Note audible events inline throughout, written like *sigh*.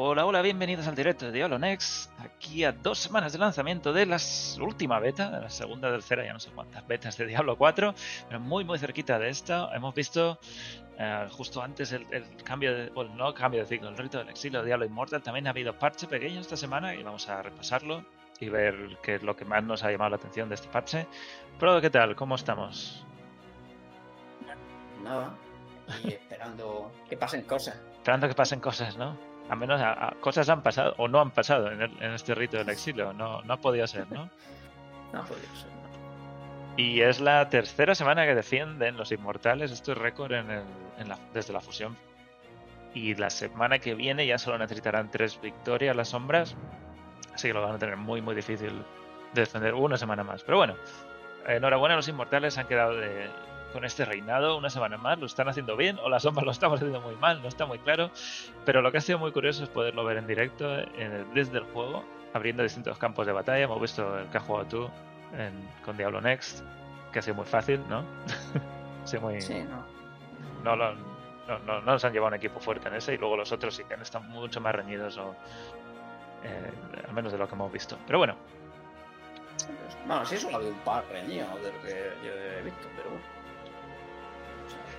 Hola, hola, bienvenidos al directo de Diablo Next. Aquí a dos semanas de lanzamiento de la última beta, de la segunda, tercera, ya no sé cuántas betas de Diablo 4, pero muy, muy cerquita de esta. Hemos visto eh, justo antes el, cambio de, bueno, no cambio de ciclo, el rito del exilio de Diablo Immortal. También ha habido parche pequeño esta semana y vamos a repasarlo y ver qué es lo que más nos ha llamado la atención de este parche. Pero, ¿qué tal? ¿Cómo estamos? Nada, y esperando que pasen cosas. Esperando que pasen cosas, ¿no? Al menos cosas han pasado o no han pasado en, este rito del exilio. No, no ha podido ser, ¿no? *laughs* No ha podido ser. Y es la tercera semana que defienden los inmortales. Esto es récord en desde la fusión. Y la semana que viene ya solo necesitarán tres victorias las sombras. Así que lo van a tener muy, muy difícil de defender una semana más. Pero bueno, enhorabuena, los inmortales han quedado de, con este reinado una semana más. Lo están haciendo bien o las sombras lo estamos haciendo muy mal, no está muy claro. Pero lo que ha sido muy curioso es poderlo ver en directo desde el juego, abriendo distintos campos de batalla. Hemos visto el que has jugado tú con Diablo Next, que ha sido muy fácil, ¿no? *laughs* sí, muy... Sí, no. No, no, no, nos han llevado un equipo fuerte en ese y luego los otros sí que han estado mucho más reñidos o eh, al menos de lo que hemos visto. Pero bueno. Bueno, sí, solo ha habido un par reñidos de lo que yo he visto, pero bueno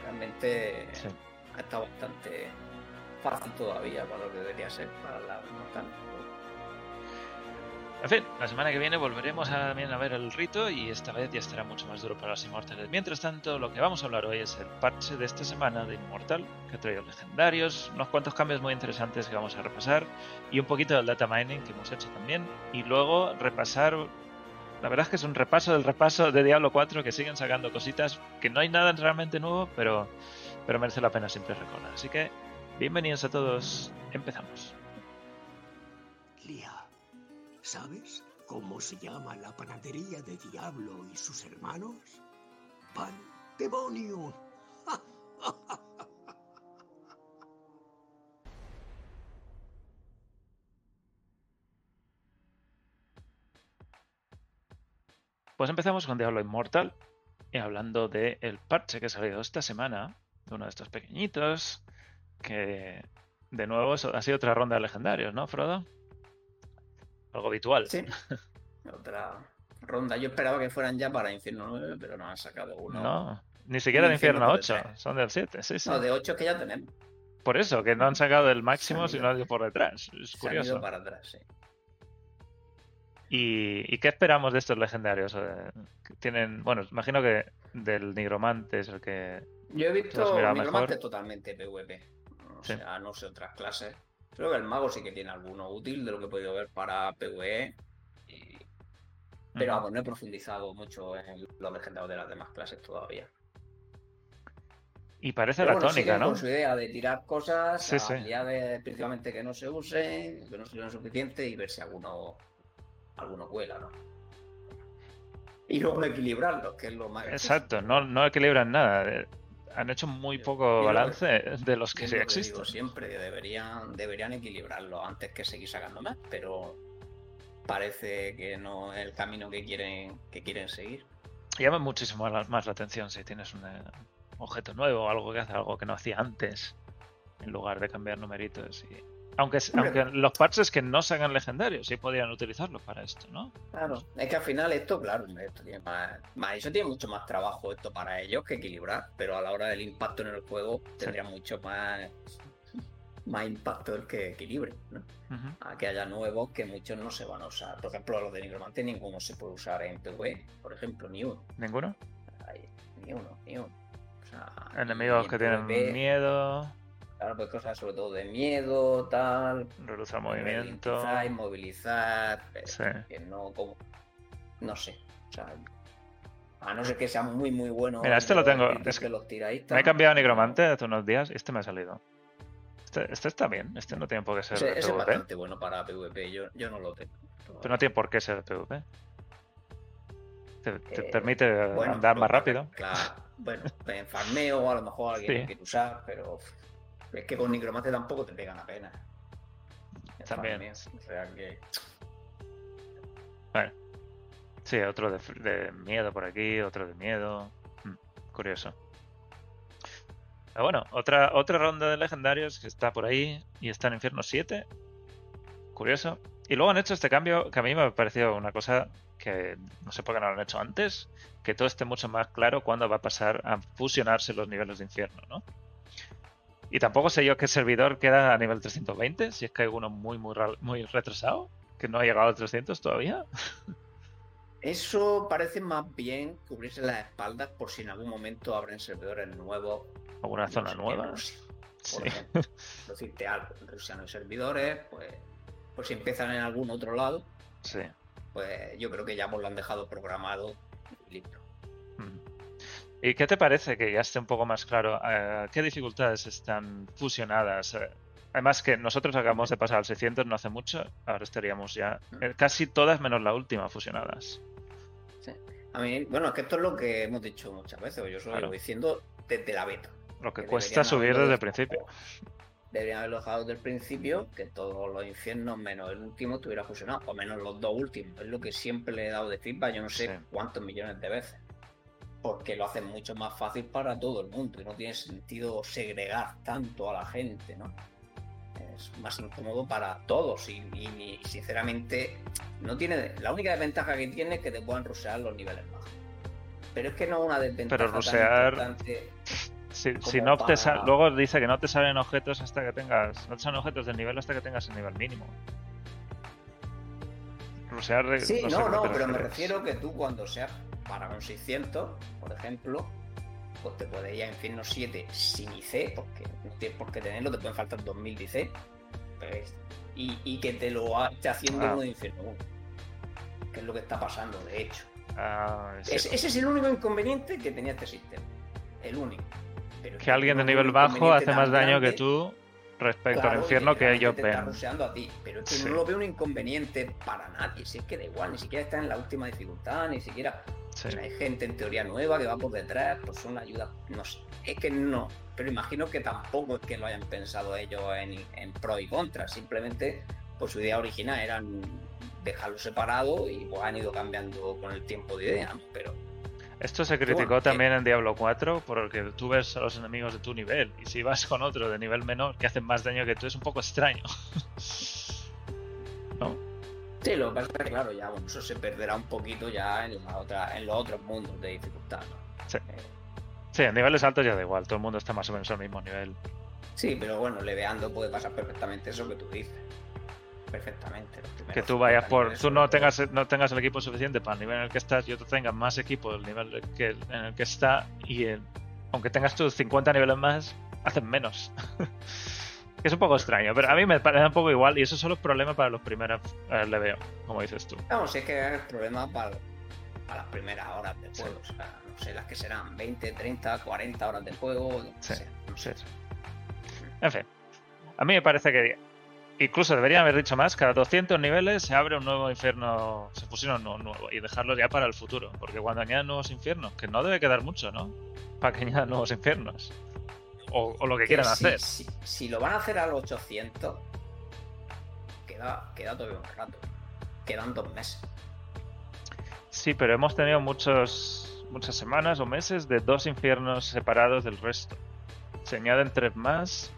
realmente ha estado bastante fácil todavía para lo que debería ser para la mortal. En fin, la semana que viene volveremos a, a ver el rito y esta vez ya estará mucho más duro para los inmortales. Mientras tanto, lo que vamos a hablar hoy es el parche de esta semana de Inmortal, que ha traído legendarios, unos cuantos cambios muy interesantes que vamos a repasar y un poquito del data mining que hemos hecho también. Y luego repasar la verdad es que es un repaso del repaso de Diablo 4 que siguen sacando cositas que no hay nada realmente nuevo, pero, pero merece la pena siempre recordar. Así que, bienvenidos a todos, empezamos. Lía, ¿sabes cómo se llama la panadería de Diablo y sus hermanos? ¡Pan demonio! Pues empezamos con Diablo Immortal y hablando del el parche que ha salido esta semana, de uno de estos pequeñitos, que de nuevo ha sido otra ronda de legendarios, ¿no, Frodo? Algo habitual. Sí, *laughs* otra ronda. Yo esperaba que fueran ya para Infierno 9, pero no han sacado uno. No, ni siquiera de Infierno 8, son del 7, sí, sí. No, de 8 que ya tenemos. Por eso, que no han sacado el máximo, sino ido por detrás. Es curioso. Han para atrás, sí. ¿Y, qué esperamos de estos legendarios? Tienen, bueno, imagino que del nigromante es el que. Yo he visto nigromante totalmente PvP. O sea, no sé otras clases. Creo que el mago sí que tiene alguno útil de lo que he podido ver para PvE. Pero vamos, no he profundizado mucho en los legendarios de las demás clases todavía. Y parece la tónica, ¿no? Con su idea de tirar cosas, sí, de principalmente que no se usen, que no sean suficiente y ver si alguno alguno cuela, ¿no? Y luego equilibrarlo, que es lo más. Exacto, no, no equilibran nada. Han hecho muy poco balance de los que sí existen. siempre deberían, deberían equilibrarlo antes que seguir sacando más, pero parece que no es el camino que quieren, que quieren seguir. Llama muchísimo más la atención si tienes un eh, objeto nuevo, algo que hace algo que no hacía antes, en lugar de cambiar numeritos y aunque, aunque los parches que no se hagan legendarios sí podrían utilizarlos para esto, ¿no? Claro, es que al final esto, claro, esto tiene más, eso tiene mucho más trabajo esto para ellos que equilibrar, pero a la hora del impacto en el juego tendría mucho más, más impacto el que equilibre, ¿no? A que haya nuevos que muchos no se van a usar. Por ejemplo, los de Nigromante ninguno se puede usar en PvE, por ejemplo, ni uno. ¿Ninguno? ni uno, ni uno. Enemigos que tienen miedo. Claro, pues cosas sobre todo de miedo, tal. Reducir movimiento. Inmovilizar, que no, como, no sé. O sea, a no ser que sea muy, muy bueno. Mira, este lo tengo. Es que los me he cambiado a Nigromante hace unos días y este me ha salido. Este, este está bien, este no tiene por qué ser ese, es bastante bueno para PvP, yo, yo no lo tengo. Pero no tiene por qué ser PvP. Te, eh, permite andar más rápido. Claro, bueno, en farmeo a lo mejor alguien lo quiere usar, pero es que con Nigromante tampoco te pegan apenas. También. O sea que. Bueno. Sí, otro de, miedo por aquí, otro de miedo. Mm, curioso. Pero bueno, otra, otra ronda de legendarios que está por ahí y está en Infierno 7. curioso. Y luego han hecho este cambio que a mí me ha parecido una cosa que no sé por qué no lo han hecho antes, que todo esté mucho más claro cuándo va a pasar a fusionarse los niveles de infierno, ¿no? Y tampoco sé yo qué servidor queda a nivel 320, si es que hay uno muy, muy, muy retrasado, que no ha llegado a 300 todavía. Eso parece más bien cubrirse las espaldas por si en algún momento abren servidores nuevos. ¿Alguna zona nueva? Sí. Por *laughs* decirte algo, en Rusia no hay servidores, pues, pues si empiezan en algún otro lado, sí. pues yo creo que ya pues lo han dejado programado y listo. ¿Y qué te parece que ya esté un poco más claro eh, qué dificultades están fusionadas? Eh, además que nosotros acabamos de pasar al 600 no hace mucho, ahora estaríamos ya mm. eh, casi todas menos la última fusionadas. Sí. A mí, bueno, es que esto es lo que hemos dicho muchas veces, yo solo lo diciendo desde la beta. Lo que, cuesta subir desde el principio. Deberían haberlo dejado desde el principio, que todos los infiernos menos el último estuviera fusionado, o menos los dos últimos. Es lo que siempre le he dado de feedback, yo no sé cuántos millones de veces. Porque lo hacen mucho más fácil para todo el mundo y no tiene sentido segregar tanto a la gente, ¿no? Es más incómodo para todos y, sinceramente no tiene la única desventaja que tiene es que te puedan rusear los niveles bajos pero es que no una desventaja pero rusear si, no te luego dice que no te salen objetos hasta que tengas. No te salen objetos del nivel hasta que tengas el nivel mínimo. Rusear. Sí, no, no, pero me refiero que tú cuando seas para un 600, por ejemplo, pues te puedes ir a Infierno 7 sin IC, porque no tienes por qué tenerlo, te pueden faltar 2000 IC. Pues, y, que te lo esté haciendo ah. uno de Infierno 1. Que es lo que está pasando, de hecho. Ah, ese es el único inconveniente que tenía este sistema. El único que alguien de nivel bajo hace más daño que tú respecto al infierno que ellos ven. a ti, pero es que no lo veo un inconveniente para nadie. Si es que da igual, ni siquiera está en la última dificultad, ni siquiera hay gente en teoría nueva que va por detrás, pues son ayudas. No sé, es que no. Pero imagino que tampoco es que lo hayan pensado ellos en, en pro y contra. Simplemente, pues su idea original era dejarlo separado y pues han ido cambiando con el tiempo de idea, pero esto se criticó también en Diablo 4 porque tú ves a los enemigos de tu nivel y si vas con otro de nivel menor que hacen más daño que tú es un poco extraño. *laughs* ¿No? Sí, lo que pasa es que claro, ya eso se perderá un poquito ya en, en los otros mundos de dificultad. Sí. Eh, sí, en niveles altos ya da igual, todo el mundo está más o menos al mismo nivel. Sí, pero bueno, leveando puede pasar perfectamente eso que tú dices perfectamente. Que tú vayas por. Tú no tengas, no tengas el equipo suficiente para el nivel en el que estás y otro tenga más equipo del nivel que, en el que está y aunque tengas tus 50 niveles más, hacen menos. *laughs* es un poco extraño, pero a mí me parece un poco igual y eso son los problemas para los primeros eh, le veo, como dices tú. Vamos, es que es problema para, las primeras horas de juego. O sea, no sé, las que serán 20, 30, 40 horas de juego. No sé, no sé. En fin, a mí me parece que Incluso deberían haber dicho más, cada 200 niveles se abre un nuevo infierno, se fusiona un nuevo y dejarlo ya para el futuro, porque cuando añadan nuevos infiernos, que no debe quedar mucho, ¿no? Para que añadan nuevos infiernos. O, lo que quieran hacer. Si, lo van a hacer al 800, queda, queda todavía un rato. Quedan dos meses. Sí, pero hemos tenido muchos, muchas semanas o meses de dos infiernos separados del resto. Se añaden tres más.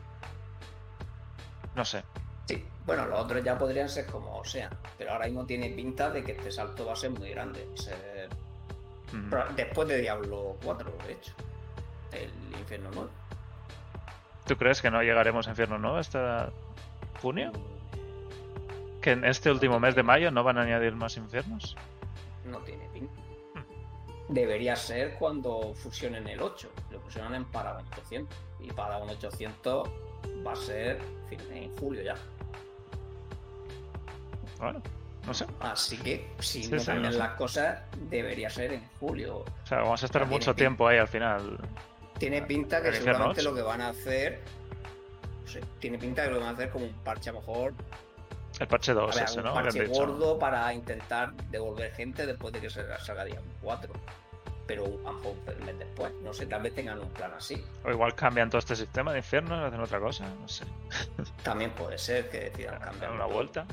No sé. Bueno, los otros ya podrían ser como sean, pero ahora mismo tiene pinta de que este salto va a ser muy grande. Después de Diablo 4, de hecho. El Infierno 9. ¿Tú crees que no llegaremos a Infierno 9 hasta junio? ¿Que en este último mes de mayo no van a añadir más infiernos? No tiene pinta. Hmm. Debería ser cuando fusionen el 8. Lo fusionan en Paragon 800. Y Paragon 800 va a ser en julio ya. Bueno, no sé. Así que si no cambian las cosas, debería ser en julio. O sea, vamos a estar mucho tiempo ahí al final. Tiene pinta que seguramente lo que van a hacer. tiene pinta que lo van a hacer como un parche a lo mejor. El parche 2, ese, ¿no? Un parche gordo para intentar devolver gente después de que se salga día 4 pero a lo un mes después. No sé, tal vez tengan un plan así. O igual cambian todo este sistema de infierno y hacen otra cosa, no sé. *laughs* También puede ser que decidan cambiar. una vuelta.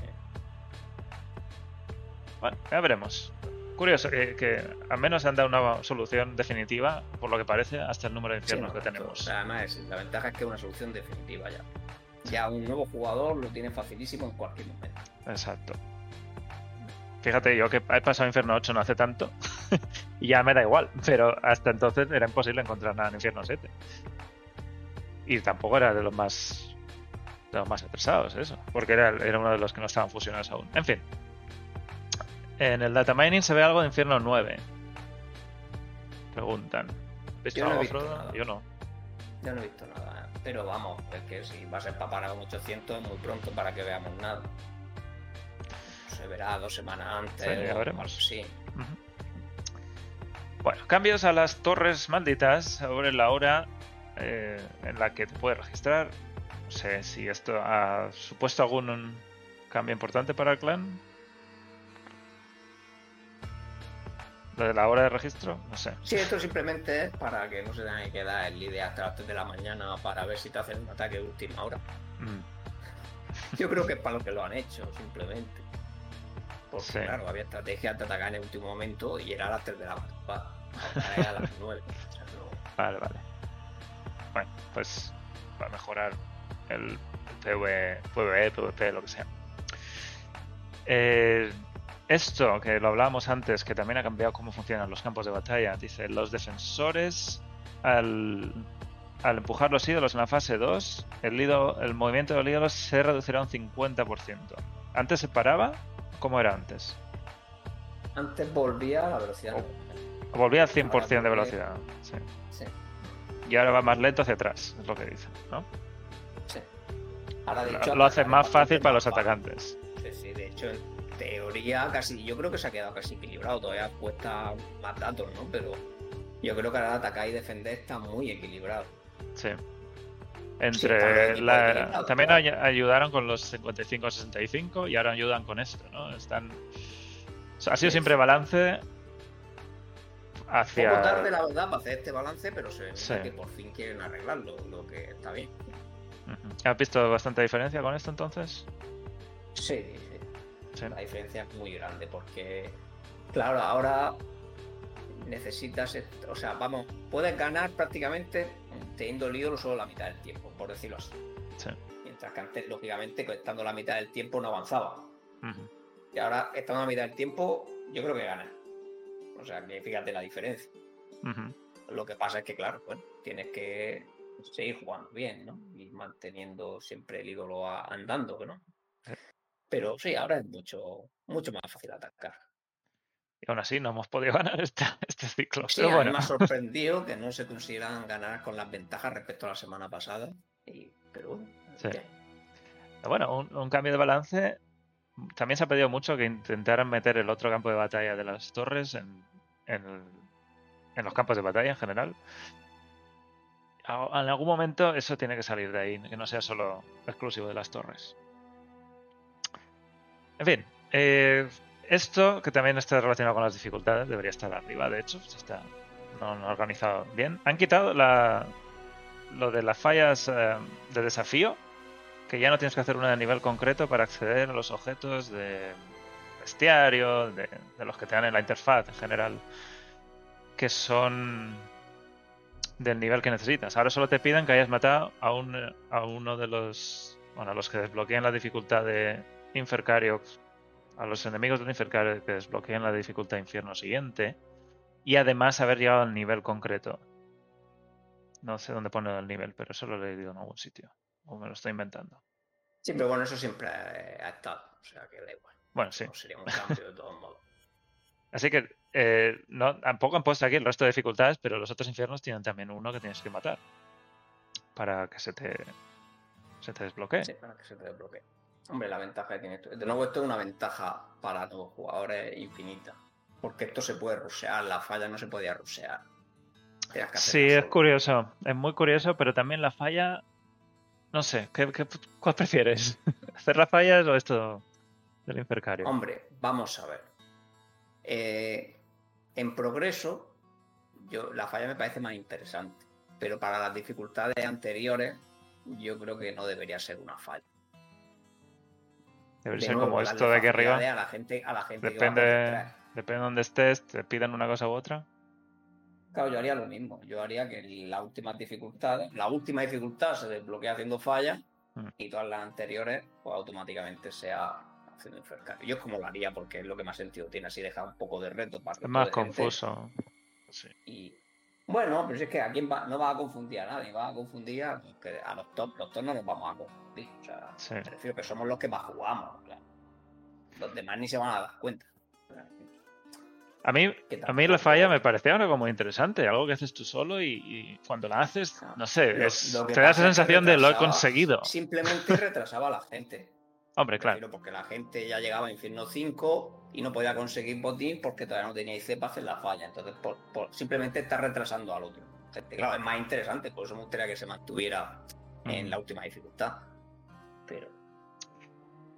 Bueno, ya veremos. Curioso que, al menos han dado una solución definitiva, por lo que parece, hasta el número de infiernos que tenemos. Además, la ventaja es que es una solución definitiva ya. Ya un nuevo jugador lo tiene facilísimo en cualquier momento. Exacto. Fíjate, yo que he pasado Infierno 8 no hace tanto *laughs* y ya me da igual, pero hasta entonces era imposible encontrar nada en Infierno 7. Y tampoco era de los más de los más atrasados, eso, porque era, era uno de los que no estaban fusionados aún. En fin, en el data mining se ve algo de Infierno 9. Preguntan. ¿Viste Yo no he algo, visto Frodo? nada. Yo no. Yo no he visto nada. Pero vamos, es que si va a ser para parar un 800 es muy pronto para que veamos nada. Se verá dos semanas antes. Sí, o- veremos. Sí. Ujú. Bueno, cambios a las torres malditas sobre la hora eh, en la que te puedes registrar. No sé si esto ha supuesto algún cambio importante para el clan. Lo de la hora de registro, no sé. Sí, esto simplemente es para que no se tenga que quedar el líder hasta las 3 de la mañana para ver si te hacen un ataque de última hora. Mm, Yo creo que es para lo que lo han hecho, simplemente. Porque Sí. claro, había estrategias de atacar en el último momento y era a las 3 de la madrugada. A las 9. O sea, no- Vale, vale. Bueno, pues va a mejorar el, PvE, PvE, PvP, lo que sea. Eh, esto que lo hablábamos antes, que también ha cambiado cómo funcionan los campos de batalla, dice, los defensores al, al empujar los ídolos en la fase 2, el, ídolo- el movimiento del ídolo se reducirá un 50%. ¿Antes se paraba? ¿Cómo era antes? Antes volvía a la velocidad. Volvía al Ahora 100% de vuelve- velocidad. Sí. Sí, Y ahora va más lento hacia atrás, es lo que dice, ¿no? sí. Ahora, de Lo- hecho, lo hace atacar más fácil para los atacantes. Sí, sí, de hecho, en teoría casi, yo creo que se ha quedado casi equilibrado, todavía cuesta más datos, ¿no? Pero yo creo que ahora atacar y defender está muy equilibrado. Sí. Entre la- equilibrado, también claro. ayudaron con los 55-65 y ahora ayudan con esto, ¿no? Están. ha sido siempre balance Poco hacia. tarde, la verdad, para hacer este balance, pero se ve Sí. que por fin quieren arreglarlo, lo que está bien. ¿Has visto bastante diferencia con esto entonces? Sí, sí. Sí. La diferencia es muy grande porque, claro, ahora necesitas, est- o sea, vamos, puedes ganar prácticamente teniendo el ídolo solo la mitad del tiempo, por decirlo así. Sí. Mientras que antes, lógicamente, que estando la mitad del tiempo no avanzaba. Y ahora, estando la mitad del tiempo, yo creo que gana. O sea, que fíjate la diferencia. Lo que pasa es que, claro, bueno, tienes que seguir jugando bien, ¿no? Y manteniendo siempre el ídolo a- andando, ¿no? Pero sí, ahora es mucho, mucho más fácil atacar. Y aún así no hemos podido *laughs* ganar esta- este ciclo. Sí, pero bueno. me ha *laughs* sorprendido que no se consideran ganar con las ventajas respecto a la semana pasada. Y, pero bueno, Sí. bien. Bueno, un, un cambio de balance. También se ha pedido mucho que intentaran meter el otro campo de batalla de las torres en, en, el- en los campos de batalla en general. A- En algún momento eso tiene que salir de ahí, que no sea solo exclusivo de las torres. En fin, eh, esto que también está relacionado con las dificultades debería estar arriba, de hecho, está no, no organizado bien. Han quitado la, lo de las fallas eh, de desafío, que ya no tienes que hacer una de nivel concreto para acceder a los objetos de bestiario, de, de los que te dan en la interfaz en general, que son del nivel que necesitas. Ahora solo te piden que hayas matado a, un, a uno de los, bueno, a los que desbloqueen la dificultad de Infercario, a los enemigos del Infercario que desbloqueen la dificultad Infierno siguiente, y además haber llegado al nivel concreto. No sé dónde pone el nivel, pero eso lo he leído en algún sitio. O me lo estoy inventando. Sí, pero bueno, eso siempre ha, ha estado. O sea, que da igual. Bueno, sí. No sería un cambio de todos modos. *laughs* Así que eh, no, tampoco han puesto aquí el resto de dificultades, pero los otros infiernos tienen también uno que tienes que matar. Para que se te, se te desbloquee. Sí, para que se te desbloquee. Hombre, la ventaja que tiene esto. De nuevo, esto es una ventaja para nuevos jugadores infinita. Porque esto se puede rusear, la falla no se podía rusear. Sí, es curioso. Es muy curioso, pero también la falla. No sé, ¿qué, qué, cuál prefieres? *laughs* ¿Hacer las fallas o esto del Infercario? Hombre, vamos a ver. Eh, en progreso, yo, la falla me parece más interesante. Pero para las dificultades anteriores, yo creo que no debería ser una falla. Debe De ser nuevo, como esto de aquí arriba. A la gente, a la gente Depende, depende de dónde estés, te piden una cosa u otra. Claro, yo haría lo mismo. Yo haría que las últimas dificultades, la última dificultad se desbloquea haciendo fallas Mm. y todas las anteriores, pues automáticamente sea haciendo Infercario. Yo es como lo haría porque es lo que más sentido tiene, así deja un poco de reto para Es más confuso. Sí. Y bueno, pero si es que a quién va, no va a confundir a nadie, va a confundir a, a los top, los top no nos vamos a confundir. O sea, Sí. me refiero que somos los que más jugamos. claro. Los demás ni se van a dar cuenta. A mí, a mí la falla me parecía algo como interesante, algo que haces tú solo y, y cuando la haces, no sé, Lo- es- lo que te da esa sensación de lo he conseguido. Simplemente *laughs* retrasaba a la gente. Hombre, claro. Porque la gente ya llegaba a Infierno 5 y no podía conseguir botín porque todavía no tenía IC para hacer la falla. Entonces, por, por- simplemente está retrasando al otro. Claro, es más interesante, por eso me gustaría que se mantuviera en Mm. la última dificultad. Pero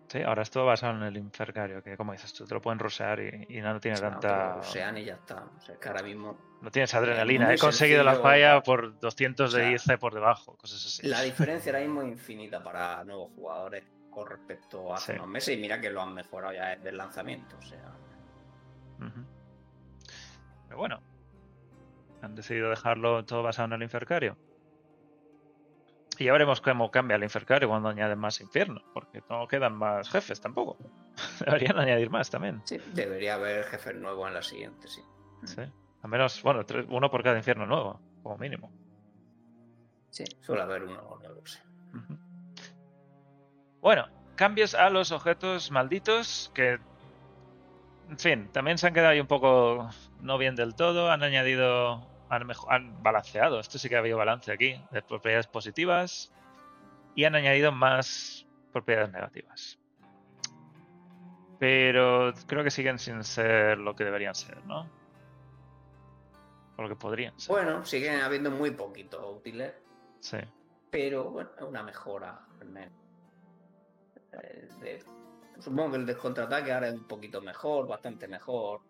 Sí, ahora es todo basado en el Infercario, que como dices tú, te lo pueden rusear y, y no tiene bueno, tanta... pero sean y ya está. O sea, que ahora mismo No tienes adrenalina. He conseguido la sencillo. falla por 200 de O sea, por debajo, cosas así. la diferencia ahora mismo es infinita para nuevos jugadores con respecto a hace Sí. unos meses. Y mira que lo han mejorado ya desde el lanzamiento. O sea. Pero bueno, han decidido dejarlo todo basado en el Infercario. Y ya veremos cómo cambia el Infercario cuando añaden más infierno, porque no quedan más jefes tampoco. *laughs* Deberían añadir más también. sí, debería haber jefes nuevos en la siguiente, sí. Sí. Al menos, bueno, tres- uno por cada infierno nuevo, como mínimo. Sí, suele haber uno nuevo, sí. Bueno, cambios a los objetos malditos que, en fin, también se han quedado ahí un poco no bien del todo. Han añadido, han, balanceado. Esto sí que ha habido balance aquí de propiedades positivas y han añadido más propiedades negativas. Pero creo que siguen sin ser lo que deberían ser, ¿no? O lo que podrían ser. Bueno, siguen habiendo muy poquitos útiles, Sí. pero bueno, es una mejora al menos. Eh, de- supongo que el descontrataque ahora es un poquito mejor, bastante mejor.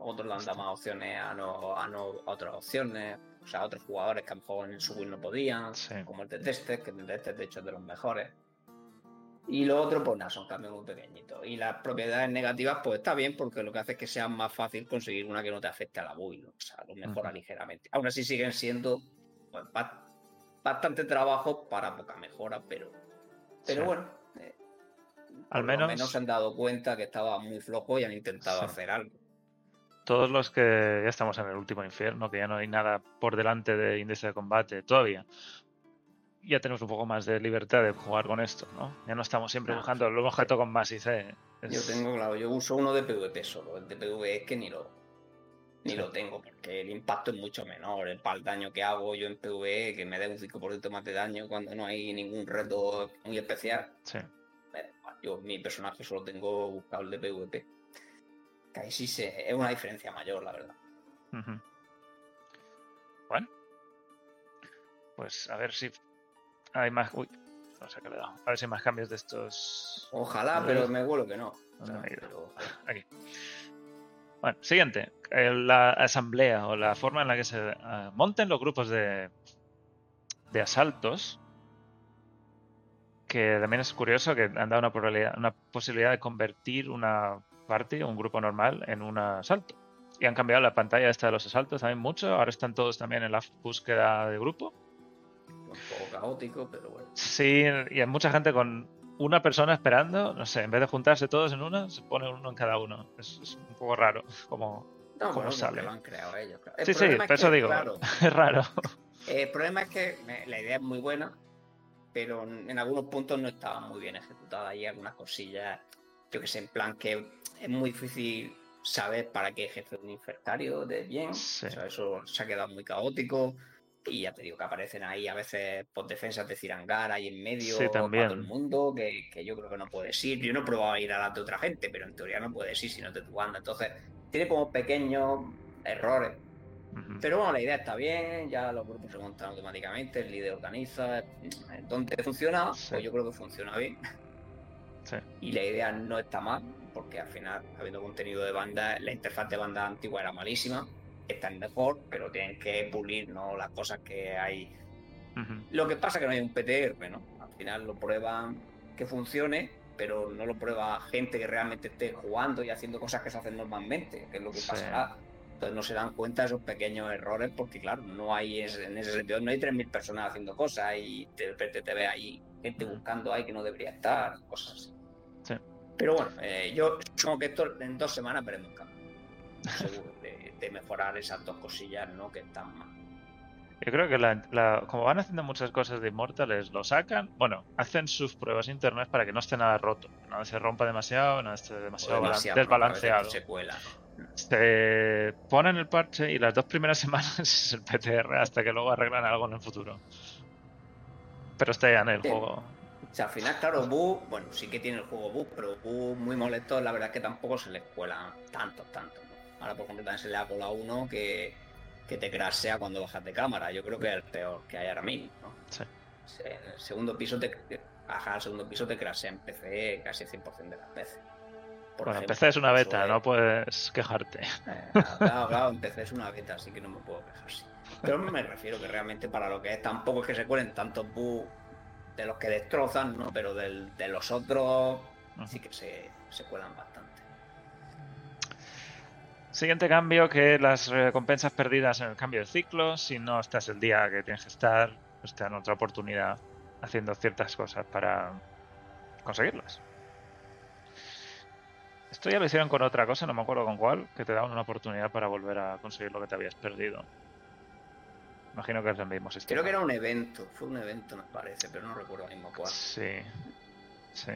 Otros le han dado más opciones a no, a no a otras opciones. O sea, a otros jugadores que a lo mejor en su build no podían, Sí. como el de Testes, que el de Testes de hecho es de los mejores. Y lo otro, pues nada, son cambios muy pequeñitos. Y las propiedades negativas, pues está bien, porque lo que hace es que sea más fácil conseguir una que no te afecte a la build. O sea, lo mejora Ujú. ligeramente. Aún así siguen siendo pues, ba- bastante trabajo para poca mejora, pero, pero Sí. bueno. eh, Al menos- se han dado cuenta que estaba muy flojo y han intentado Sí. hacer algo. Todos los que ya estamos en el último infierno, que ya no hay nada por delante de índice de combate todavía, ya tenemos un poco más de libertad de jugar con esto, ¿no? Ya no estamos siempre buscando el objeto con más IC. Yo Es- tengo, claro, yo uso uno de PvP solo. El de PvE es que ni lo, ni Sí. lo tengo, porque el impacto es mucho menor. El, para el daño que hago yo en PvE, que me dé un 5% más de daño cuando no hay ningún reto muy especial. Sí. Yo mi personaje solo tengo buscado el de PvP. Que ahí sí se, es una diferencia mayor, la verdad. Bueno. Pues a ver si hay más... Uy, no sé qué le he dado. A ver si hay más cambios de estos... Ojalá, pero me huelo que no. *laughs* Aquí. Bueno, siguiente. La asamblea o la forma en la que se eh, monten los grupos de, de asaltos. Que también es curioso que han dado una probabilidad, una posibilidad de convertir una party, un grupo normal, en un asalto. Y han cambiado la pantalla esta de los asaltos también mucho. Ahora están todos también en la búsqueda de grupo. un poco caótico, pero bueno. Sí, y hay mucha gente con una persona esperando. No sé, en vez de juntarse todos en una, se pone uno en cada uno. Es, es un poco raro. Como, No, ¿Cómo bueno, sale? lo han creado ellos. claro. El Sí, sí, es por eso digo. *laughs* es raro. el problema es que la idea es muy buena, pero en en algunos puntos no estaba muy bien ejecutada. Hay algunas cosillas, yo que sé, en plan que es muy difícil saber para qué ejerce un infertario de bien. Sí. O sea, eso se ha quedado muy caótico. Y ya te digo que aparecen ahí a veces por defensas de Cirangar ahí en medio Sí, también. todo el mundo, que, que yo creo que no puedes ir. Yo no he probado a ir a las de otra gente, pero en teoría no puedes ir si no te tu banda. Entonces, tiene como pequeños errores. Ujú. Pero bueno, la idea está bien, ya los grupos se montan automáticamente, el líder organiza. Entonces funciona, Sí. pues yo creo que funciona bien. Sí. Y la idea no está mal, porque al final, habiendo contenido de banda, la interfaz de banda antigua era malísima. Esta es mejor, pero tienen que pulir ¿no? las cosas que hay. Ujú. Lo que pasa es que no hay un PTR, ¿no? Al final lo prueban que funcione, pero no lo prueba gente que realmente esté jugando y haciendo cosas que se hacen normalmente, que es lo que Sí. pasará. Entonces no se dan cuenta de esos pequeños errores porque, claro, no hay en ese sentido, no hay 3.000 personas haciendo cosas y de repente te ve ahí gente buscando ahí que no debería estar, cosas así. Pero bueno, eh, yo supongo que esto en dos semanas veremos un cambio. Seguro, de, de mejorar esas dos cosillas, ¿no? Que están mal. Yo creo que la- la- como van haciendo muchas cosas de Immortals, lo sacan, bueno, hacen sus pruebas internas para que no esté nada roto, nada se rompa demasiado, nada esté demasiado, balan- demasiado, ¿no? desbalanceado. A veces Se ponen el parche y las dos primeras *laughs* semanas es el PTR hasta que luego arreglan algo en el futuro. Pero está ya en el Sí. juego. O sea, al final, claro, bug, bueno, sí que tiene el juego bug, pero bug muy molesto, la verdad es que tampoco se les cuela tanto, tanto. ¿no? Ahora, por ejemplo, también se le ha colado uno que, que te crasea cuando bajas de cámara. Yo creo que es el peor que hay ahora mismo, ¿no? Sí. En el segundo piso te bajar al segundo piso te crasea en PC casi el 100% de las veces. Por Bueno, ejemplo, PC es una beta, no es- puedes quejarte. eh, claro, claro, empecé es una beta, así que no me puedo quejar. sí. Pero me refiero que realmente para lo que es, tampoco es que se cuelen tantos bugs de los que destrozan, ¿no? Pero del- de los otros sí que se, se cuelan bastante. Siguiente cambio, que las recompensas perdidas en el cambio de ciclo, si no estás el día que tienes que estar, pues te dan otra oportunidad haciendo ciertas cosas para conseguirlas. Esto ya lo hicieron con otra cosa, no me acuerdo con cuál, que te daban una oportunidad para volver a conseguir lo que te habías perdido. Imagino que es el mismo sistema. Creo que era un evento, fue un evento me parece, pero no recuerdo mismo cuál. Sí, sí.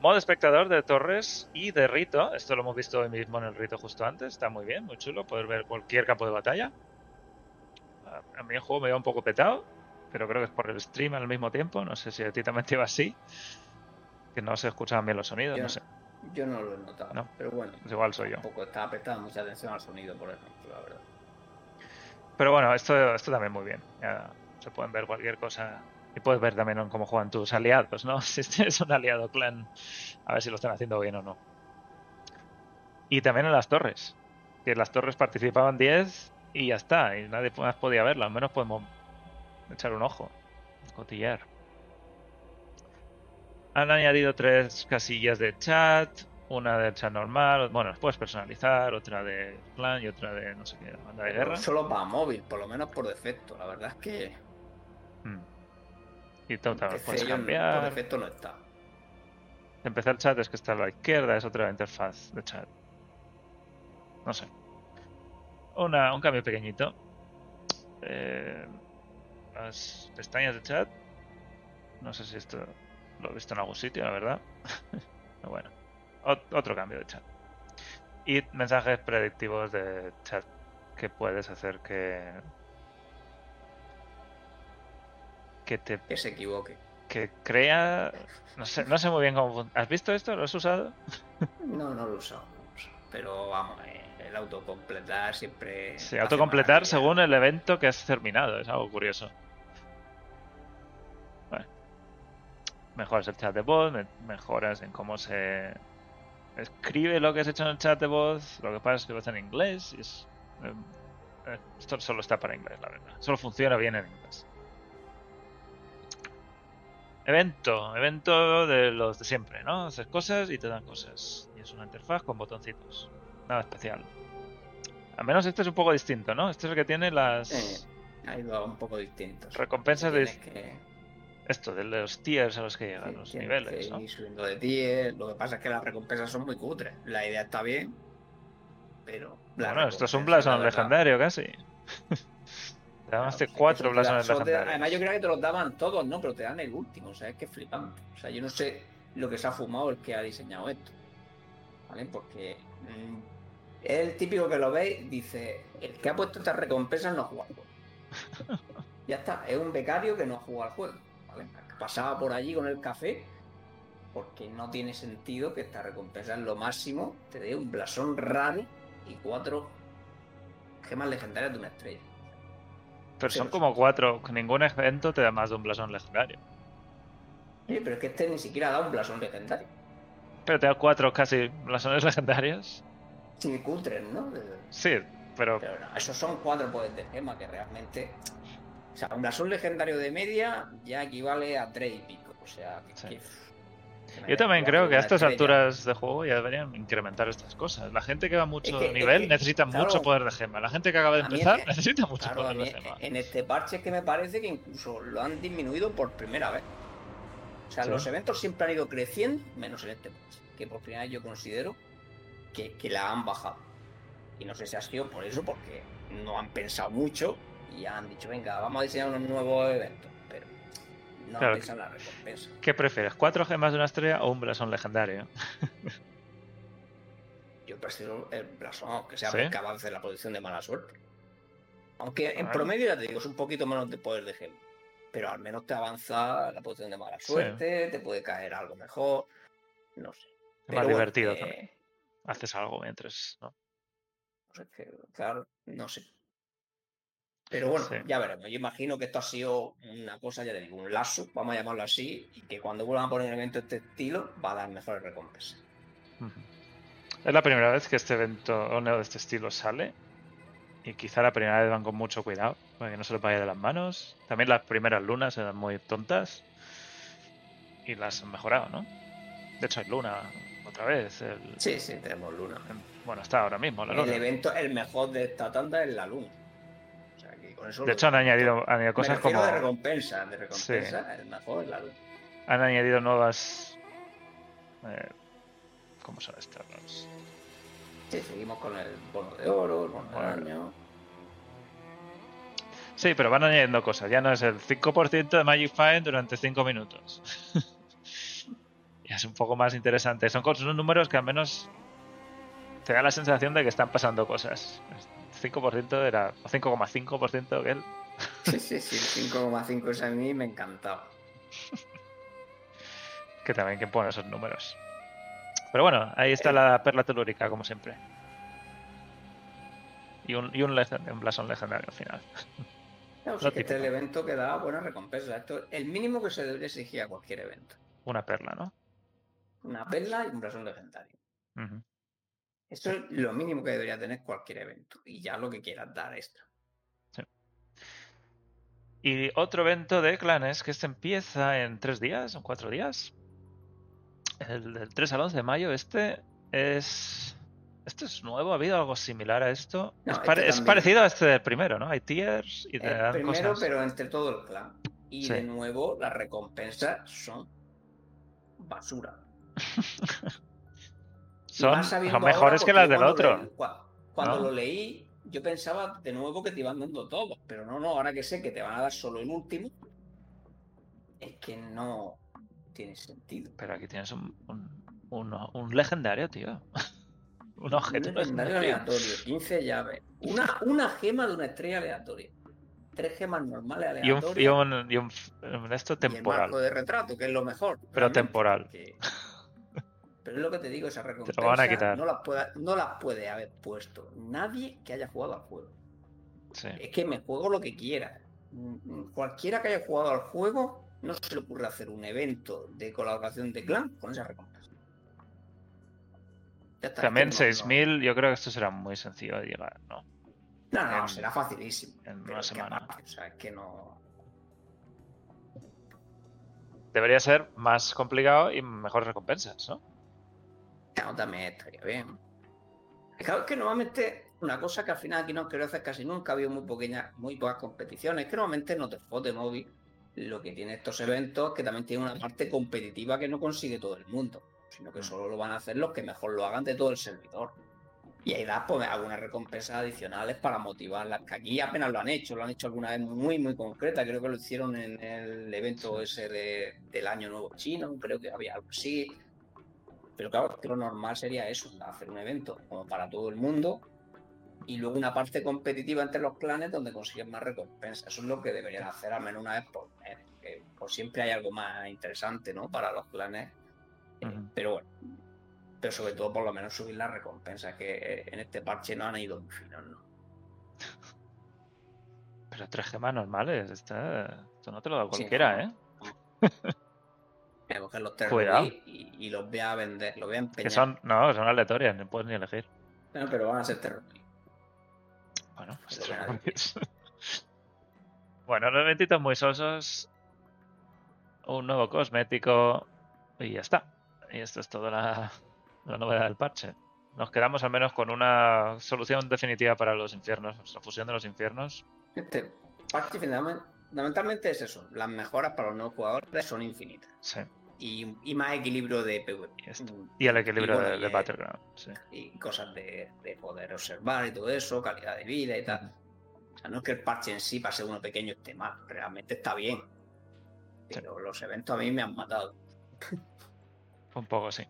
Modo espectador de torres y de rito. Esto lo hemos visto hoy mismo en el rito justo antes. Está muy bien, muy chulo. Poder ver cualquier campo de batalla. A- mí el juego me iba un poco petado, pero creo que es por el stream al mismo tiempo. No sé si a ti también te iba así. Que no se escuchaban bien los sonidos, Yo, no sé. yo no lo he notado, No. pero bueno. Pues igual soy yo. Tampoco estaba prestando mucha atención al sonido, por ejemplo, la verdad. Pero bueno, esto, esto también muy bien. Ya se pueden ver cualquier cosa. Y puedes ver también cómo juegan tus aliados, ¿no? *laughs* Si tienes un aliado clan, a ver si lo están haciendo bien o no. Y también en las torres. Que en las torres participaban 10 y ya está. Y nadie más podía verlo. Al menos podemos echar un ojo. Cotillar. Han añadido tres casillas de chat. Una de chat normal. Bueno, las puedes personalizar. Otra de clan y otra de no sé qué. Banda de guerra. Solo para móvil, por lo menos por defecto. La verdad es que Mm. Y PC puedes no- por cambiar. defecto no está. Empezar chat es que está a la izquierda, es otra interfaz de chat. No sé. Una, un cambio pequeñito. Eh, las pestañas de chat. No sé si esto lo he visto en algún sitio, la verdad. *laughs* Pero bueno. Ot- otro cambio de chat. Y mensajes predictivos de chat que puedes hacer que. que te Que se equivoque. que crea. No sé, no sé muy bien cómo. ¿Has visto esto? ¿Lo has usado? *laughs* No, no lo he usado. Pero vamos, eh, el autocompletar siempre. Sí, autocompletar según el evento que has terminado. Es algo curioso. Bueno. Mejoras el chat de voz, me- mejoras en cómo se escribe lo que has hecho en el chat de voz. Lo que pasa es que lo hace en inglés. Y es, eh, eh, esto solo está para inglés, la verdad. Solo funciona bien en inglés. Evento, evento de los de siempre, ¿no? Haces cosas y te dan cosas. Y es una interfaz con botoncitos. Nada especial. Al menos este es un poco distinto, ¿no? Este es el que tiene las Eh, ha ido un poco distinto. recompensas de que- esto, de los tiers a los que llegan, sí, los niveles, ¿no? subiendo de tier. Lo que pasa es que las recompensas son muy cutres. La idea está bien, pero. Bueno, esto es un blasón legendario casi. *laughs* Te dan Claro, cuatro son- blasones legendarios. Además, yo creo que te los daban todos, ¿no? Pero te dan el último, o sea, es que es flipante. O sea, yo no sé lo que se ha fumado el que ha diseñado esto. ¿Vale? Porque mm, es el típico que lo veis, dice, el que ha puesto estas recompensas no ha jugado al juego. *laughs* ya está, es un becario que no jugado al juego. Pasaba por allí con el café, porque no tiene sentido que esta recompensa en lo máximo te dé un blasón raro y cuatro gemas legendarias de una estrella. Pero sí, son como cuatro. Ningún evento te da más de un blasón legendario. Oye, pero es que este ni siquiera da un blasón legendario. Pero te da cuatro casi blasones legendarios. Sin cutres, ¿no? Sí, pero Pero no, esos son cuatro poderes de gema que realmente. O sea, un blasón legendario de media ya equivale a tres y pico. O sea, que. Sí. yo también creo que a estas alturas de juego ya deberían incrementar estas cosas. La gente que va mucho Es que- es nivel que, necesita claro, mucho poder de gema. La gente que acaba de es empezar que- necesita mucho Claro, poder de gema. en este parche es que me parece que incluso lo han disminuido por primera vez. O sea, Sí. los eventos siempre han ido creciendo, menos en este patch, que por primera vez yo considero que, que la han bajado. Y no sé si ha sido por eso, porque no han pensado mucho y han dicho, venga, vamos a diseñar unos nuevos eventos. Pero no Claro. la recompensa. ¿Qué prefieres? ¿Cuatro gemas de una estrella o un blasón legendario? *laughs* Yo prefiero el blasón, aunque sea ¿Sí? porque avance la producción de mala suerte. Aunque en promedio, ya te digo, es un poquito menos de poder de gema. Pero al menos te avanza la producción de mala suerte, te puede caer algo mejor. No sé. Es Pero más bueno, divertido eh, también. Haces algo mientras. ¿no? no sé, que, claro, no sé. Pero bueno, Sí. ya veremos. Yo imagino que esto ha sido una cosa, ya te digo, un lazo, vamos a llamarlo así, y que cuando vuelvan a poner un evento de este estilo va a dar mejores recompensas. Es la primera vez que este evento de este estilo sale. Y quizá la primera vez van con mucho cuidado para que no se le vaya de las manos. También las primeras lunas eran muy tontas. Y las han mejorado, ¿no? De hecho, hay luna otra vez. el- Sí, sí, tenemos luna. Bueno, está ahora mismo la El luna. evento, el mejor de esta tanda es la luna. Eso De hecho, han añadido, han añadido cosas como. de recompensa, de recompensa, el mejor. Han añadido nuevas. eh, ¿Cómo son estas? Sí, seguimos con el bono de oro, el bono Bueno. año. Sí, pero van añadiendo cosas. Ya no es el 5% de Magic Find durante 5 minutos. *laughs* ya es un poco más interesante. Son, son números que al menos te da la sensación de que están pasando cosas. 5% era. O 5,5% que él. Sí, sí, sí, el 5,5 ese a mí me encantaba. Que también que pone esos números. Pero bueno, ahí está la perla telúrica, como siempre. Y un, y un, blasón legendario al final. Claro, *laughs* sí que este es el evento que da buenas recompensas. Esto es el mínimo que se debería exigir a cualquier evento. Una perla, ¿no? Una perla y un blasón legendario. Ujú. Esto es lo mínimo que debería tener cualquier evento. Y ya lo que quieras dar extra. Y otro evento de clanes que este empieza en tres días, en cuatro días. El del 3 al 11 de mayo, este es. ¿Esto es nuevo? ¿Ha habido algo similar a esto? No, es, este es parecido a este del primero, ¿no? Hay tiers y te El dan primero, cosas. pero entre todo el clan. Y Sí. de nuevo, las recompensas son basura. *laughs* Son, son mejores que las del otro. cuando ¿no? lo leí, yo pensaba de nuevo que te iban dando todos, pero no, no, ahora que sé que te van a dar solo el último, es que no tiene sentido. Pero aquí tienes un, un, un- un legendario, tío. *laughs* un objeto Un legendario aleatorio, 15 llaves. Una, una gema de una estrella aleatoria. Tres gemas normales Y un, aleatorias. y un, y un, un esto y el temporal. marco de retrato, que es lo mejor. Pero temporal. porque- *laughs* Pero es lo que te digo, esa recompensa lo van a quitar. No, las puede, no las puede haber puesto nadie que haya jugado al juego. Sí. Es que me juego lo que quiera. Mm, Cualquiera que haya jugado al juego, no se le ocurre hacer un evento de colaboración de clan con esa recompensa. También es que no- 6.000, yo creo que esto será muy sencillo de llegar, ¿no? No, no, en- será facilísimo. en una semana. aparte, o sea, es que no. Debería ser más complicado y mejores recompensas, ¿no? Claro, también estaría bien. Es que normalmente una cosa que al final aquí no quiero hacer casi nunca, ha habido muy pequeñas, muy pocas competiciones, que normalmente no te de móvil lo que tiene estos eventos que también tiene una parte competitiva que no consigue todo el mundo, sino que Mm. solo lo van a hacer los que mejor lo hagan de todo el servidor. Y ahí das pues, algunas recompensas adicionales para motivarlas, que aquí apenas lo han hecho, lo han hecho alguna vez muy, muy concreta, creo que lo hicieron en el evento ese de- del Año Nuevo Chino, creo que había algo así. Pero claro, lo normal sería eso, hacer un evento como para todo el mundo y luego una parte competitiva entre los clanes donde consiguen más recompensas. Eso es lo que deberían hacer al menos una vez por mes, por siempre hay algo más interesante, ¿no? Para los clanes. Eh. Pero bueno, pero sobre todo por lo menos subir las recompensas, que eh, en este parche no han ido muy finos, ¿no? Pero tres gemas normales, está- esto no te lo da cualquiera. ¿eh? *laughs* A coger los tres y, y los voy a vender, los voy a empeñar. Que son, no, son aleatorias, no puedes ni elegir. Bueno, pero van a ser rubí. Bueno, pues *laughs* bueno, los eventitos muy sosos. Un nuevo cosmético. Y ya está. Y esto es toda la, la novedad del parche. Nos quedamos al menos con una solución definitiva para los infiernos, la fusión de los infiernos. Este parche fundamentalmente es eso. Las mejoras para los nuevos jugadores son infinitas. Sí. Y, y más equilibrio de PvP. Y. Mm, Y el equilibrio bueno, de, eh, Battleground. Sí. y cosas de, de poder observar y todo eso, calidad de vida y tal. O sea, no es que el parche en sí, para ser uno pequeño, esté mal, realmente está bien. Pero los eventos a mí me han matado. *laughs* Un poco sí.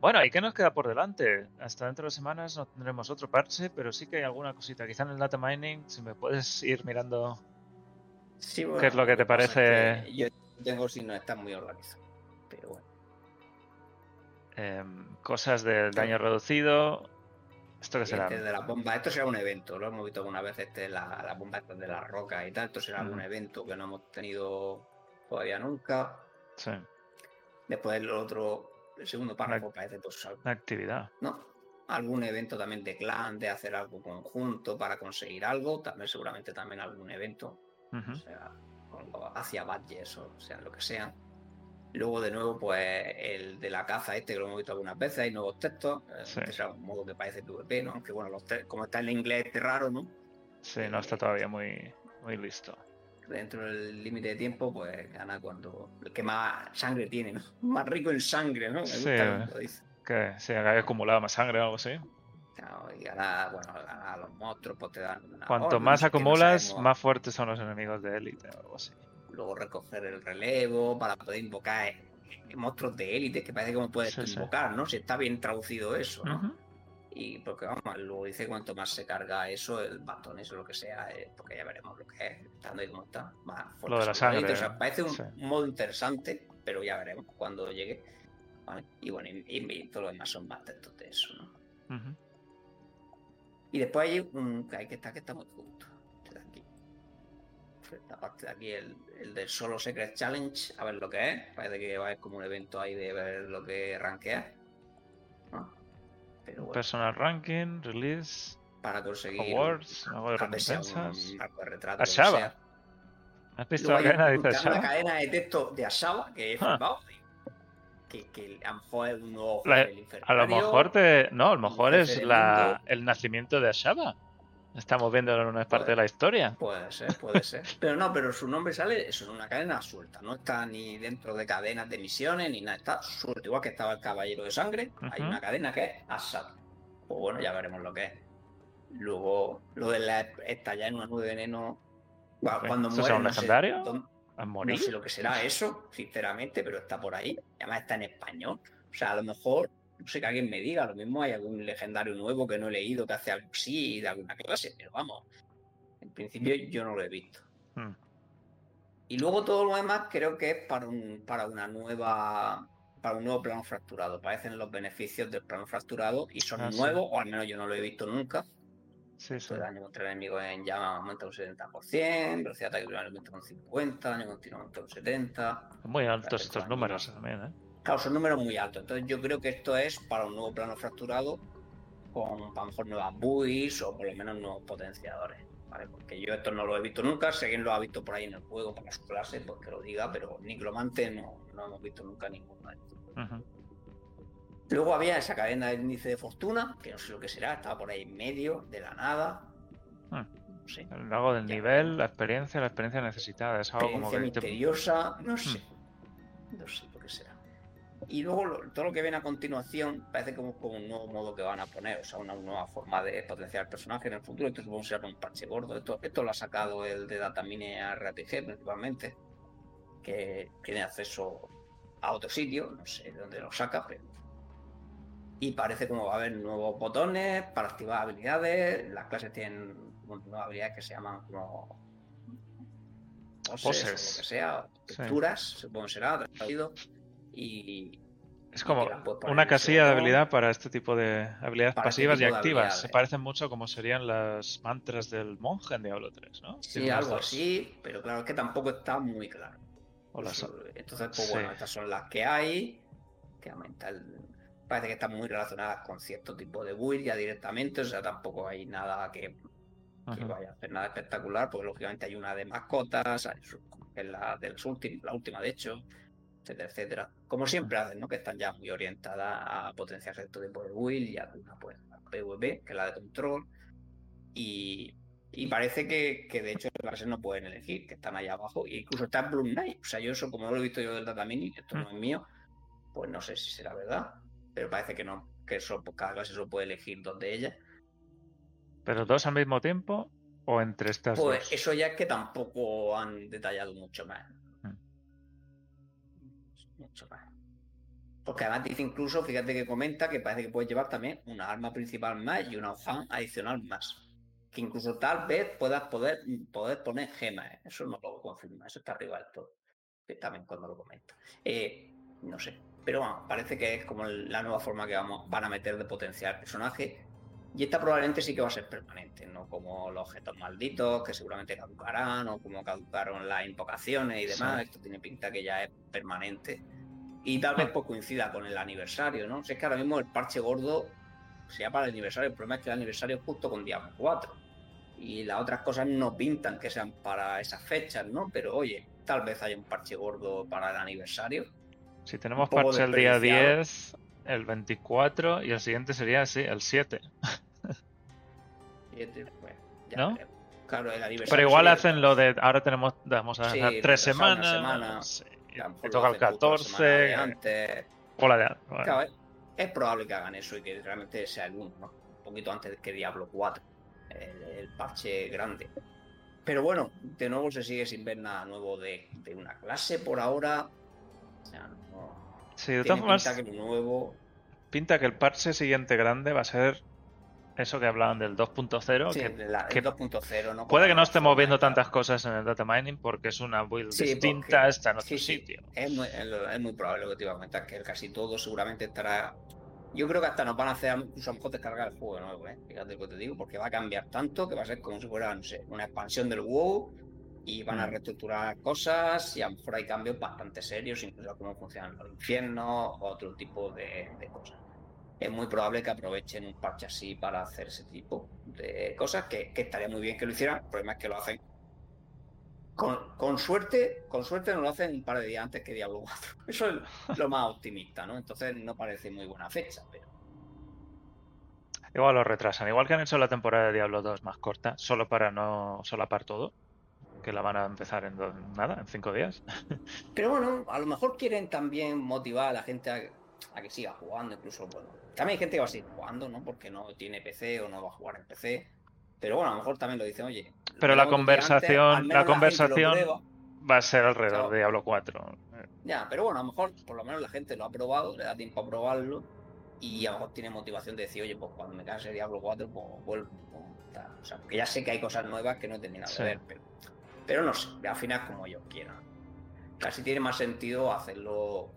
Bueno, ¿y qué nos queda por delante? Hasta dentro de semanas no tendremos otro parche, pero sí que hay alguna cosita. Quizá en el data mining, si me puedes ir mirando Sí, ¿Qué es lo que te parece? que yo tengo si no está muy organizado. Pero bueno. em, cosas del daño reducido. ¿Esto qué será? Este de la bomba, esto será un evento, lo hemos visto alguna vez, este la, la bomba de la roca y tal, esto será algún Ujú. evento que no hemos tenido todavía nunca. Sí, Después el otro, el segundo párrafo parece pues algo, una actividad. ¿no? Algún evento también de clan, de hacer algo conjunto para conseguir algo, también seguramente también algún evento, Ujú. o sea, hacia badges o sea, lo que sea. Luego de nuevo, pues el de la caza este que lo hemos visto algunas veces, hay nuevos textos, eh, Sí. que será un modo que parece PvP, ¿no? Aunque bueno, los como está en inglés este raro, ¿no? Sí, no está todavía muy, muy listo. Dentro del límite de tiempo, pues gana cuando el que más sangre tiene, ¿no? *laughs* Más rico en sangre, ¿no? Me Sí, gusta dice. Que se haya acumulado más sangre o algo así. Y gana, bueno, a los monstruos, pues te dan una Cuanto más no acumulas, más fuertes son los enemigos de élite o algo así. Luego recoger el relevo para poder invocar monstruos de élite, que parece que no puedes Sí, tú sí. invocar, ¿no? Si está bien traducido eso, ¿no? Y porque vamos, luego dice cuanto más se carga eso, el bastón, eso lo que sea, eh, porque ya veremos lo que es, estando ahí como está, más fuerte. Lo de la sangre, O sea, parece un, sí. modo interesante, pero ya veremos cuando llegue. ¿vale? Y bueno, y, y- y todo lo demás son más textos de eso, ¿no? Ujú. Y después hay un que hay que estar que está muy. Este de aquí. Esta parte de aquí, el, el del solo Secret Challenge, a ver lo que es. Parece que va a haber como un evento ahí de ver lo que rankea. ¿no? Pero bueno, Personal ranking, release, para conseguir awards, algo de recompensas. un de retrato. ¿Has visto la cadena? una Shaba. cadena de texto de Ashaba que he Ah. flipado. Que, que a lo mejor es un nuevo La- A lo mejor te. No, a lo mejor es la... el nacimiento de Ashaba. Estamos viendo en una parte Pues- de la historia. Puede ser, puede ser. *laughs* Pero no, pero su nombre sale eso, en una cadena suelta. No está ni dentro de cadenas de misiones ni nada. Está suelto. Igual que estaba el Caballero de Sangre, hay una cadena que es Assad. Pues bueno, ya veremos lo que es. Luego, lo de la estallar en una nube de veneno. Bueno, Ok. cuando ¿Eso muere, no sé no sé lo que será eso, sinceramente, pero está por ahí. Además está en español. O sea, a lo mejor, no sé que alguien me diga, lo mismo hay algún legendario nuevo que no he leído que hace algo así de alguna clase, pero vamos. En principio yo no lo he visto. Hmm. Y luego todo lo demás creo que es para un, para una nueva. Para un nuevo plano fracturado. Parecen los beneficios del plano fracturado y son Ah, sí. nuevos, o al menos yo no lo he visto nunca. Sí, sí. El daño contra enemigos en llama aumenta un 70%, velocidad de ataque aumenta un 50%, daño continuo aumenta un 70%. Muy altos estos números también, ¿eh? Claro, son números muy altos. Entonces yo creo que esto es para un nuevo plano fracturado con a lo mejor nuevas builds o por lo menos nuevos potenciadores. ¿vale? Porque yo esto no lo he visto nunca. Si alguien lo ha visto por ahí en el juego para su clase, pues que lo diga, pero Niclomante no, no hemos visto nunca ninguno de estos. Luego había esa cadena de índice de fortuna, que no sé lo que será, estaba por ahí en medio, de la nada. Hmm. No sé. Algo del Ya. nivel, la experiencia, la experiencia necesitada. Es algo como que te- misteriosa, no sé. No sé lo que será. Y luego lo- todo lo que viene a continuación parece como, como un nuevo modo que van a poner, o sea, una nueva forma de potenciar el personaje en el futuro. Esto supongo que será un parche gordo. Esto, esto lo ha sacado el de Datamine a RPG principalmente, que tiene acceso a otro sitio, no sé de dónde lo saca, pero. Y parece como va a haber nuevos botones para activar habilidades. Las clases tienen nuevas habilidades que se llaman como poses, o lo que sea, Sí. texturas, supongo que será traducido. Y Es como una casilla de habilidad para este tipo de habilidades este pasivas y activas. Se parecen mucho como serían las mantras del monje en Diablo 3, ¿no? sí, algo dos. así, pero claro, es que tampoco está muy claro. O las- Entonces, pues bueno, Sí. estas son las que hay. Que aumenta el- Parece que están muy relacionadas con cierto tipo de build ya directamente, o sea, tampoco hay nada que, vaya a hacer nada espectacular, porque lógicamente hay una de mascotas, es la de las últimas, la última de hecho, etcétera, etcétera. Como siempre hacen, ¿no? Que están ya muy orientadas a potenciar cierto tipo de build y alguna pues la PvP, que es la de control, y, Y parece que, que de hecho las no pueden elegir, que están ahí abajo. E incluso está Blue Knight. O sea, yo eso, como no lo he visto yo del Data Mini, esto no es mío, pues no sé si será verdad. Pero parece que no, que eso, cada clase solo puede elegir dos de ellas. ¿Pero dos al mismo tiempo o entre estas Pues dos? eso ya es que tampoco han detallado mucho más. Mm. Mucho más. Porque además dice incluso, fíjate que comenta que parece que puedes llevar también una arma principal más y una fan adicional más. Que incluso tal vez puedas poder, poder poner gemas. ¿eh? Eso no lo confirma, eso está arriba del todo. También cuando lo comenta. Eh, no sé. Pero bueno, parece que es como la nueva forma que vamos, van a meter de potenciar el personaje. Y esta probablemente sí que va a ser permanente, no como los objetos malditos, que seguramente caducarán, o como caducaron las invocaciones y demás. Sí. Esto tiene pinta que ya es permanente. Y tal vez pues coincida con el aniversario, ¿no? Si es que ahora mismo el parche gordo sea para el aniversario. El problema es que el aniversario es justo con Diablo 4. Y las otras cosas no pintan que sean para esas fechas, ¿no? Pero oye, tal vez haya un parche gordo para el aniversario. Si tenemos parche el día desperdiciado. 10, el 24 y el siguiente sería, sí, el 7. Fíjate, pues, ya ¿No? veremos. Claro, el aniversario. Pero igual hacen lo de ahora tenemos, vamos a Sí, dejar tres semanas. semana. sí, lo toca el hacen justo la semana de 14. antes. o la de- bueno, Claro, es, probable que hagan eso y que realmente sea el 1, ¿no? Un poquito antes que Diablo 4, el, el parche grande. Pero bueno, de nuevo se sigue sin ver nada nuevo de, de una clase por ahora. O sea. Sí, de todas pinta formas, que lo nuevo. pinta que el parche siguiente grande va a ser eso que hablaban del 2.0. Sí, que de la- el que 2.0, ¿no? puede que no estemos viendo tantas cosas en el data mining porque es una build Sí, distinta, porque- está en otro sí, sitio. Es muy, es probable lo que te iba a comentar, que casi todo seguramente estará. Yo creo que hasta nos van a hacer incluso a lo mejor descargar el juego de nuevo, ¿eh? Fíjate lo que te digo, porque va a cambiar tanto que va a ser como si fuera, no sé, una expansión del WoW y van a Mm. reestructurar cosas y a lo mejor hay cambios bastante serios, incluso cómo funcionan los infiernos, otro tipo de, de cosas. Es muy probable que aprovechen un parche así para hacer ese tipo de cosas, que, que estaría muy bien que lo hicieran. El problema es que lo hacen con, con suerte, con suerte nos lo hacen un par de días antes que Diablo 4. *laughs* Eso es lo más optimista, ¿no? Entonces no parece muy buena fecha, pero Igual lo retrasan. Igual que han hecho la temporada de Diablo 2 más corta, solo para no solapar todo. Que la van a empezar en do- nada, en cinco días. *laughs* Pero bueno, a lo mejor quieren también motivar a la gente a, a que siga jugando, incluso, bueno, también hay gente que va a seguir jugando, ¿no? Porque no tiene PC o no va a jugar en PC. Pero bueno, a lo mejor también lo dicen, oye. Pero la antes, conversación- la conversación-. Va a ser alrededor Claro. de Diablo 4. Ya, pero bueno, a lo mejor por lo menos la gente lo ha probado, le da tiempo a probarlo y a lo mejor tiene motivación de decir, oye, pues cuando me canse Diablo 4, pues vuelvo. pues. O sea, porque ya sé que hay cosas nuevas que no he terminado Sí. de ver, pero, pero no sé, al final como ellos quieran. Casi tiene más sentido hacerlo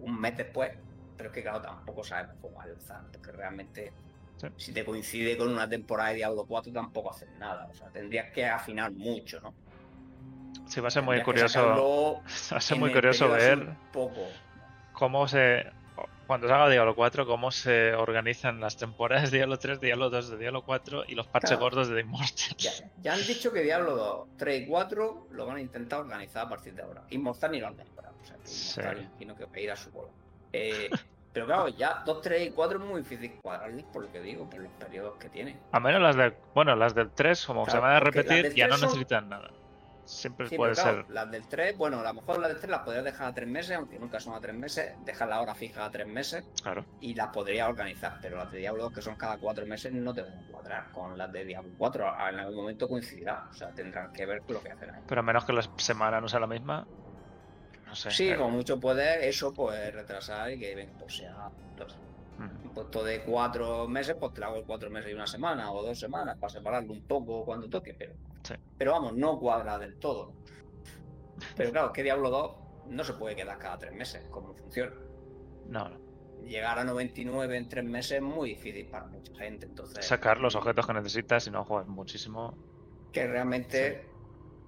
un mes después, pero es que claro, tampoco sabemos cómo va a lanzar, porque realmente Sí. si te coincide con una temporada de Diablo 4 tampoco haces nada, o sea, tendrías que afinar mucho, ¿no? Sí, va a ser muy Tendrías curioso. *laughs* Va a ser muy curioso ver poco. cómo se. Cuando salga Diablo 4, cómo se organizan las temporadas de Diablo 3, Diablo 2 de Diablo 4 y los parches Claro. gordos de The Immortal. Ya, ya han dicho que Diablo 2, 3 y 4 lo van a intentar organizar a partir de ahora. Inmortal ni lo han nombrado. O sea, que Sí. Inmortal imagino que va a ir a su bola. Eh, *laughs* pero claro, ya 2, 3 y 4 es muy difícil cuadrarles por lo que digo, por los periodos que tiene. A menos las del. Bueno, las del 3, como se Claro, van a repetir, ya no 3 son- necesitan nada. Siempre Sí, puede pero claro, ser. las del 3, bueno, a lo mejor las del 3 las podrías dejar a 3 meses, aunque nunca son a 3 meses, dejar la hora fija a 3 meses Claro. y las podría organizar, pero las de Diablo 2 que son cada 4 meses no te van a cuadrar con las de Diablo 4, en algún momento coincidirá, o sea, tendrán que ver lo que hacen ahí. Pero a menos que la semana no sea la misma. No sé. Sí, eh, como mucho puede eso pues retrasar y que venga, pues sea un puesto de cuatro meses, pues te lo hago cuatro meses y una semana o dos semanas para separarlo un poco cuando toque, pero, Sí. pero vamos, no cuadra del todo. Pero claro, que Diablo 2 no se puede quedar cada tres meses, como funciona. No, no. Llegar a 99 en tres meses es muy difícil para mucha gente, entonces Sacar los objetos que necesitas y no juegas muchísimo. que realmente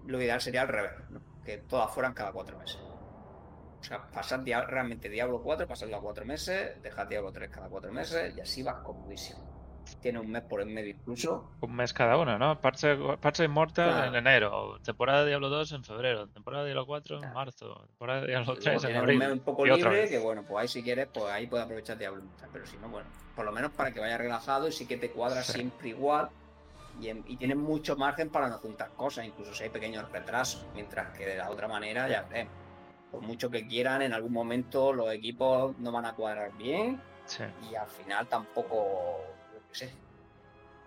lo ideal sería al revés, ¿no? que todas fueran cada cuatro meses. O sea, pasar realmente Diablo 4, pasarlo a cuatro meses, dejar Diablo 3 cada cuatro meses y así vas comodísimo. Tiene un mes por en medio incluso. Un mes cada uno, ¿no? Parche, parche Immortal Claro. en enero, temporada de Diablo 2 en febrero, temporada de Diablo 4 en Claro. marzo, temporada de Diablo Y 3 luego en tienes un abril. mes un poco libre, que bueno, pues ahí si quieres, pues ahí puedes aprovechar Diablo Immortal. Pero si no, bueno, por lo menos para que vayas relajado y sí que te cuadra Sí. siempre igual y, en- y tienen mucho margen para no juntar cosas, incluso si hay pequeños retrasos, mientras que de la otra manera ya por mucho que quieran, en algún momento los equipos no van a cuadrar bien Sí, y al final tampoco, sé,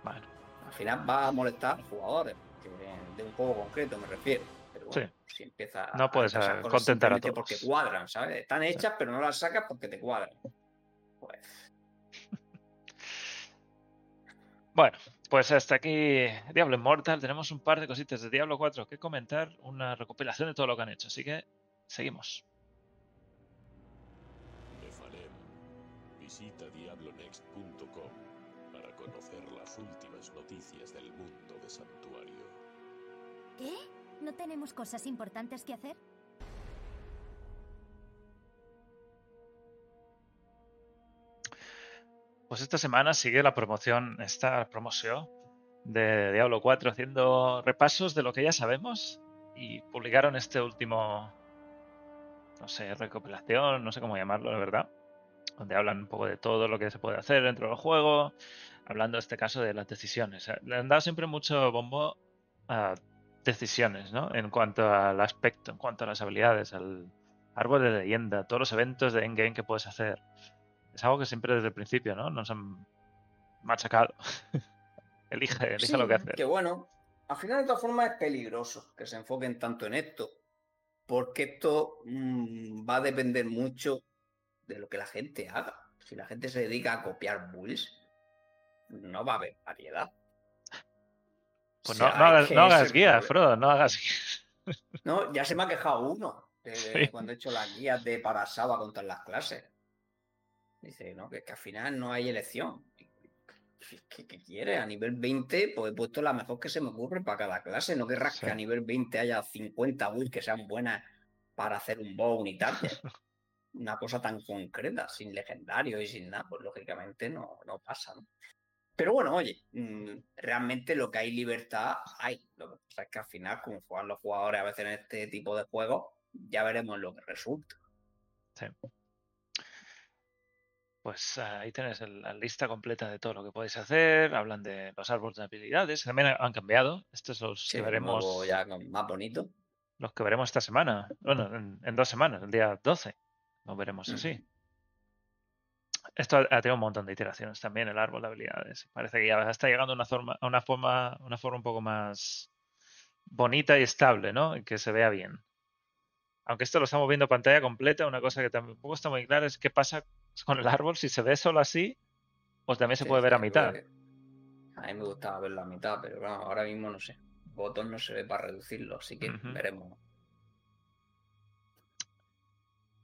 bueno. al final va a molestar a los jugadores, que de un juego concreto me refiero. Pero bueno, si empieza No puedes, eh, cosas contentar a todos. porque cuadran, ¿sabes? Están hechas, pero no las sacas porque te cuadran. Pues Bueno, pues hasta aquí Diablo Immortal. Tenemos un par de cositas de Diablo 4 que comentar, una recopilación de todo lo que han hecho. Así que seguimos. Nefalem. Visita diablonext.com últimas noticias del mundo de Santuario. ¿Qué? ¿No tenemos cosas importantes que hacer? Pues esta semana sigue la promoción, esta promoción de Diablo 4 haciendo repasos de lo que ya sabemos y publicaron este último, no sé, recopilación, no sé cómo llamarlo, la verdad, donde hablan un poco de todo lo que se puede hacer dentro del juego, hablando en este caso de las decisiones. Le han dado siempre mucho bombo a decisiones, ¿no? En cuanto al aspecto, en cuanto a las habilidades, al árbol de leyenda, todos los eventos de endgame que puedes hacer. Es algo que siempre desde el principio, ¿no? Nos han machacado. *laughs* elige, elige Sí, lo que hacer. Que bueno, al final de todas formas es peligroso que se enfoquen tanto en esto, porque esto mm, va a depender mucho de lo que la gente haga. Si la gente se dedica a copiar bulls, no va a haber variedad. Pues O no, sea, no hagas, no guías. Frodo, no hagas guías. No, ya se me ha quejado uno de- de *laughs* Sí. cuando he hecho las guías de para Saba contra las clases. Dice, no, que, que al final no hay elección. ¿Qué, qué quiere? A nivel 20, pues he puesto la mejor que se me ocurre para cada clase. No querrás Sí. que a nivel 20 haya 50 builds que sean buenas para hacer un bow unitario. *laughs* Una cosa tan concreta, sin legendario y sin nada, pues lógicamente no, no pasa, ¿no? Pero bueno, oye, mm, realmente lo que hay libertad hay. Lo que pasa es que al final, como juegan los jugadores a veces en este tipo de juegos, ya veremos lo que resulta. Pues ah, ahí el- la lista completa de todo lo que podéis hacer. Hablan de los árboles de habilidades. También ha- han cambiado. Estos son los Sí, que veremos. ya más bonito. Los que veremos esta semana. Bueno, en, en dos semanas, el día 12. Veremos así. Ujú. Esto ha, ha tenido un montón de iteraciones también, el árbol de habilidades. Parece que ya está llegando a una forma, a una forma, una forma un poco más bonita y estable, ¿no? Y que se vea bien. Aunque esto lo estamos viendo pantalla completa, una cosa que tampoco está muy clara es qué pasa con el árbol, si se ve solo así, o también se Sí, puede ver a mitad. que- A mí me gustaba verlo a mitad, pero claro, ahora mismo no sé. Botón no se ve para reducirlo, así que veremos.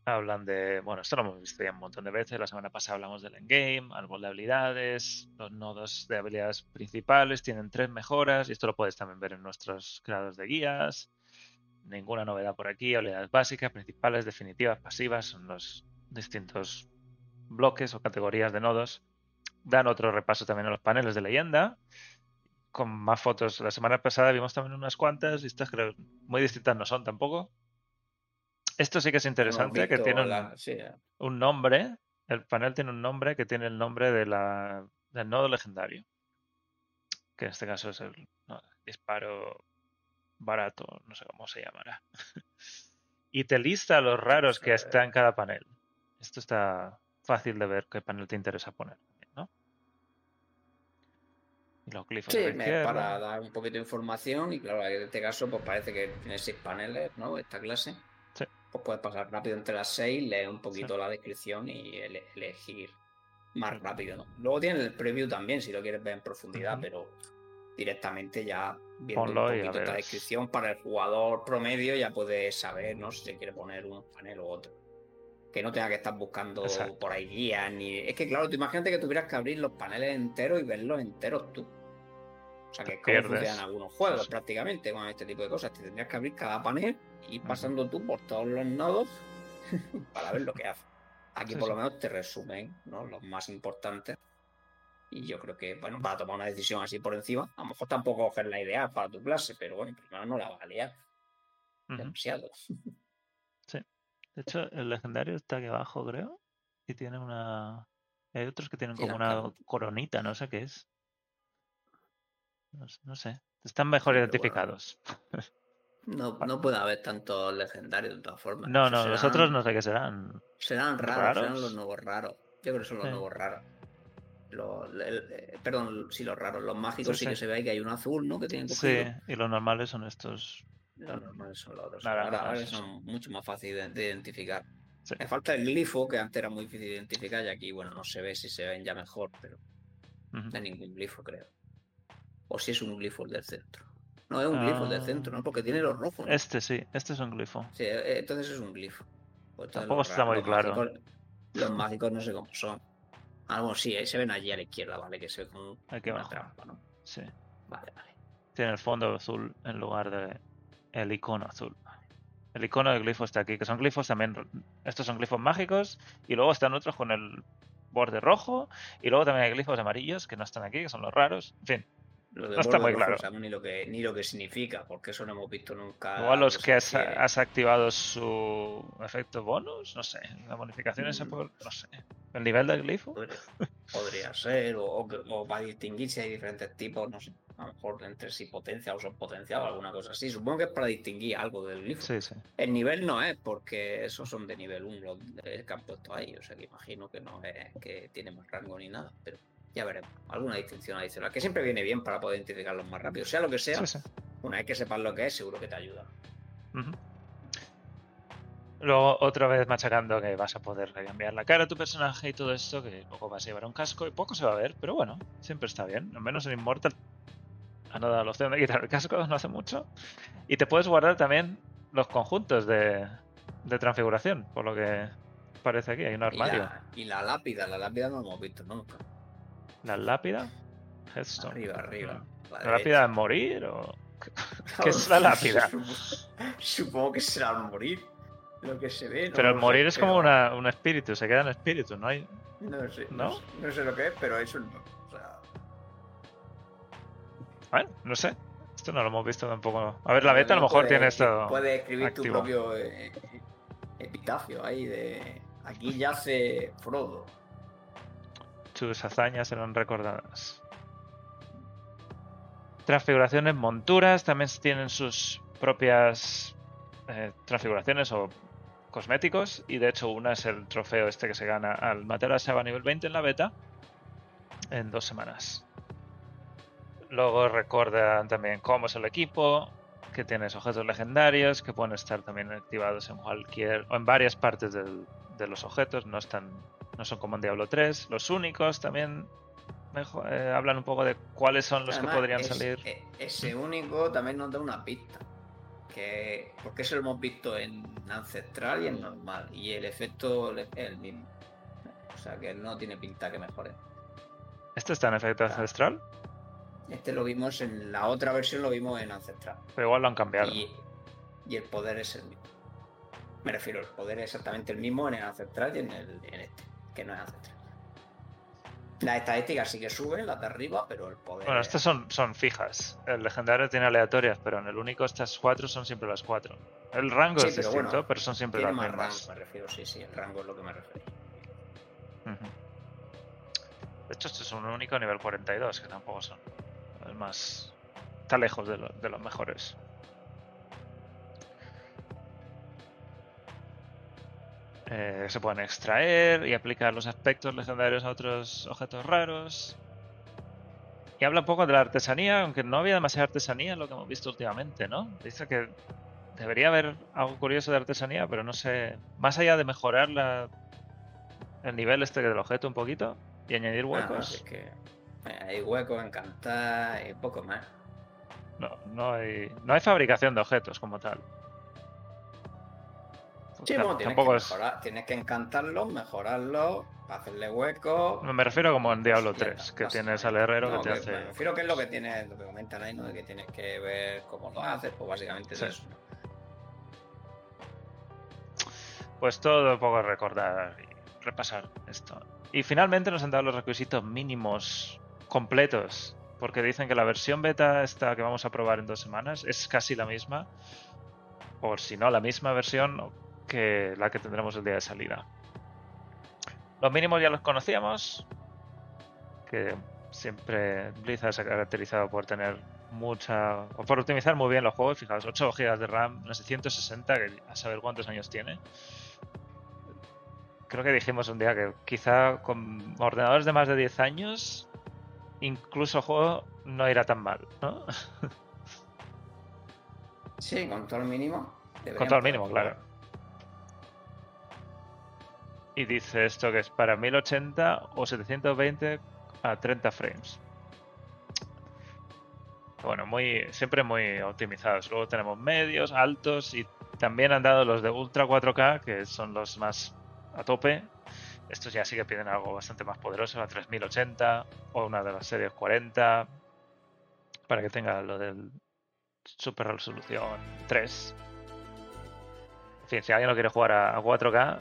Hablan de, bueno, esto lo hemos visto ya un montón de veces. La semana pasada hablamos del endgame, árbol de habilidades, los nodos de habilidades principales tienen tres mejoras y esto lo puedes también ver en nuestros creadores de guías. Ninguna novedad por aquí, habilidades básicas, principales, definitivas, pasivas, son los distintos bloques o categorías de nodos. Dan otro repaso también a los paneles de leyenda, con más fotos. La semana pasada vimos también unas cuantas y estas creo muy distintas no son tampoco. Esto sí que es interesante, que tiene un, la- sí, eh, un nombre. El panel tiene un nombre que tiene el nombre de la, del nodo legendario. Que en este caso es el no, disparo barato, no sé cómo se llamará. *laughs* y te lista los raros que está en cada panel. Esto está fácil de ver qué panel te interesa poner. ¿no? Y los glifos Sí, me- para dar un poquito de información y claro, en este caso pues parece que tiene seis paneles, ¿no? Esta clase. Pues puedes pasar rápido entre las seis, leer un poquito la descripción y ele- elegir más rápido, ¿no? Luego tiene el preview también, si lo quieres ver en profundidad, pero directamente ya viendo Ponlo un poquito esta ver. descripción para el jugador promedio ya puedes saber, ¿no? Si se quiere poner un panel u otro. Que no tenga que estar buscando Exacto. por ahí guías ni. Es que claro, tú imagínate que tuvieras que abrir los paneles enteros y verlos enteros tú. O sea, que es como funcionan algunos juegos Sí. prácticamente con este tipo de cosas. Te tendrías que abrir cada panel y pasando tú por todos los nodos *laughs* para ver lo que hace. Aquí Sí, por lo sí. menos te resumen ¿no? los más importantes. Y yo creo que, bueno, para tomar una decisión así por encima, a lo mejor tampoco coger la idea para tu clase, pero bueno, primero no la vas a liar demasiado. *laughs* De hecho, el legendario está aquí abajo, creo. Y tiene una. Hay otros que tienen Sí, como una coronita, no sé qué es. No, sé. Están mejor identificados. *laughs* No, no puede haber tantos legendarios de todas formas. No, no, serán- los otros no sé qué serán. Serán raros, raros. serán los nuevos raros. Yo creo que son los Sí. nuevos raros. Los, el- eh, perdón, sí, los raros. Los mágicos Sí, sí, que se ve ahí que hay un azul, ¿no? Que tienen Sí, y los normales son estos. Los normales son los otros. Naranjas, Ahora, son mucho más fáciles de, de identificar. Sí. Me falta el glifo, que antes era muy difícil de identificar, y aquí, bueno, no se ve si se ven ya mejor, pero no hay ningún glifo, creo. O si es un glifo el del centro. No, es un glifo el del Ah. centro, ¿no? Porque tiene los rojos. ¿no? Este sí, este es un glifo. Sí, eh, entonces es un glifo. Pues Tampoco los está muy los claro. mágicos- los mágicos no sé cómo son. Algo sí, ahí se ven allí a la izquierda, ¿vale? Que se ve como Aquí una abajo. trampa, ¿no? Sí. Vale, vale. Tiene el fondo azul en lugar de el icono azul. El icono de glifo está aquí, que son glifos también. Estos son glifos mágicos y luego están otros con el borde rojo y luego también hay glifos amarillos que no están aquí, que son los raros. En fin, Lo de No está muy rojo claro. sabemos ni lo que ni lo que significa, porque eso no hemos visto nunca. igual los se que has, activado su efecto bonus, no sé, la bonificación esa Mm. por, no sé, el nivel del glifo. Podría, podría ser, o, o, o para distinguir si hay diferentes tipos, no sé, a lo mejor entre sí potencia o son potenciados, alguna cosa así. Supongo que es para distinguir algo del glifo. Sí, sí. El nivel no es, porque esos son de nivel 1 los de- que han puesto ahí, o sea que imagino que no es que tiene más rango ni nada, pero ya veremos. Alguna distinción adicional, que siempre viene bien para poder identificarlos más rápido. Sea lo que sea, Sí, sí. una vez que sepas lo que es, seguro que te ayuda. Luego otra vez machacando que vas a poder cambiar la cara a tu personaje y todo esto, que luego vas a llevar un casco y poco se va a ver, pero bueno, siempre está bien. Al menos en Immortal han dado la opción de quitar el casco no hace mucho. Y te puedes guardar también los conjuntos de, de transfiguración, por lo que parece aquí. Hay un Y armario. la, y la lápida, la lápida no la hemos visto nunca. La lápida. Headstone. Arriba, arriba. ¿La lápida de morir o.? *laughs* ¿Qué es la lápida? *laughs* Supongo que será el morir. Lo que se ve. no Pero el sé, morir es como pero una, un espíritu, se queda en espíritu, ¿no hay? No sé, ¿no? no, sé, no sé lo que es, pero eso no. O sea, Bueno, no sé. Esto no lo hemos visto tampoco. A ver, la beta a lo mejor tiene esto. Puedes escribir tu activo. propio eh, epitafio ahí de. Aquí yace Frodo. Tus hazañas serán recordadas. Transfiguraciones, monturas también tienen sus propias eh, transfiguraciones o cosméticos. Y de hecho, una es el trofeo este que se gana al matar a Saba nivel 20 en la beta en dos semanas. Luego recuerdan también cómo es el equipo, que tienes objetos legendarios que pueden estar también activados en cualquier o en varias partes de los objetos, no están no son como en Diablo 3. Los únicos también eh, hablan un poco de cuáles son los Además, que podrían es- salir. e- Ese único también nos da una pista. Que, porque eso lo hemos visto en ancestral y en normal. Y el efecto es el mismo. O sea que no tiene pinta que mejore. Este está en efecto Claro. ancestral, Este lo vimos en la otra versión, lo vimos en ancestral. pero igual lo han cambiado. Y, y el poder es el mismo. Me refiero, el poder es exactamente el mismo en el ancestral y en, el, en este, que no es ancestral. Las estadísticas sí que suben, las de arriba, pero el poder. Bueno, es- estas son, son fijas. El legendario tiene aleatorias, pero en el único estas cuatro son siempre las cuatro. El rango Sí, es pero distinto, bueno, pero son siempre tiene las más mismas. rango, me refiero, sí, sí, el rango es lo que me refiero. Ujú. De hecho, este es un único nivel 42, que tampoco son. Es más. Está lejos de, lo- de los mejores. Eh, se pueden extraer y aplicar los aspectos legendarios a otros objetos raros. Y habla un poco de la artesanía, aunque no había demasiada artesanía en lo que hemos visto últimamente, ¿no? Dice que debería haber algo curioso de artesanía, pero no sé. Más allá de mejorar la, el nivel este del objeto un poquito y añadir Ah, huecos, es que eh, hay huecos, encantar y poco más. no, no, hay, no hay fabricación de objetos como tal. Sí, bueno, tienes que, es. tienes que encantarlos, mejorarlos, hacerle huecos. Me refiero como en Diablo y ya 3, está, que tienes al herrero No, que te Me hace. refiero que es lo que tienes, lo que comentan ahí, ¿no? De que tienes que ver cómo lo haces, pues básicamente Sí. es eso. Pues todo un poco recordar y repasar esto. Y finalmente nos han dado los requisitos mínimos completos. Porque dicen que la versión beta esta que vamos a probar en dos semanas es casi la misma. O si no, la misma versión que la que tendremos el día de salida. Los mínimos ya los conocíamos. Que Siempre Blizzard se ha caracterizado por tener mucha. o por optimizar muy bien los juegos. Fijaos, 8 GB de RAM, no sé, 160, que a saber cuántos años tiene. Creo que dijimos un día que quizá con ordenadores de más de 10 años, incluso el juego no irá tan mal, ¿no? Sí, con todo el mínimo. Con todo el mínimo, claro. Y dice esto que es para 1080 o 720 a 30 frames. Bueno, muy, siempre muy optimizados. Luego tenemos medios, altos y también han dado los de Ultra 4K, que son los más a tope. Estos ya sí que piden algo bastante más poderoso, a 3080 o una de las series 40, para que tenga lo del super resolución 3. En fin, si alguien no quiere jugar a 4K,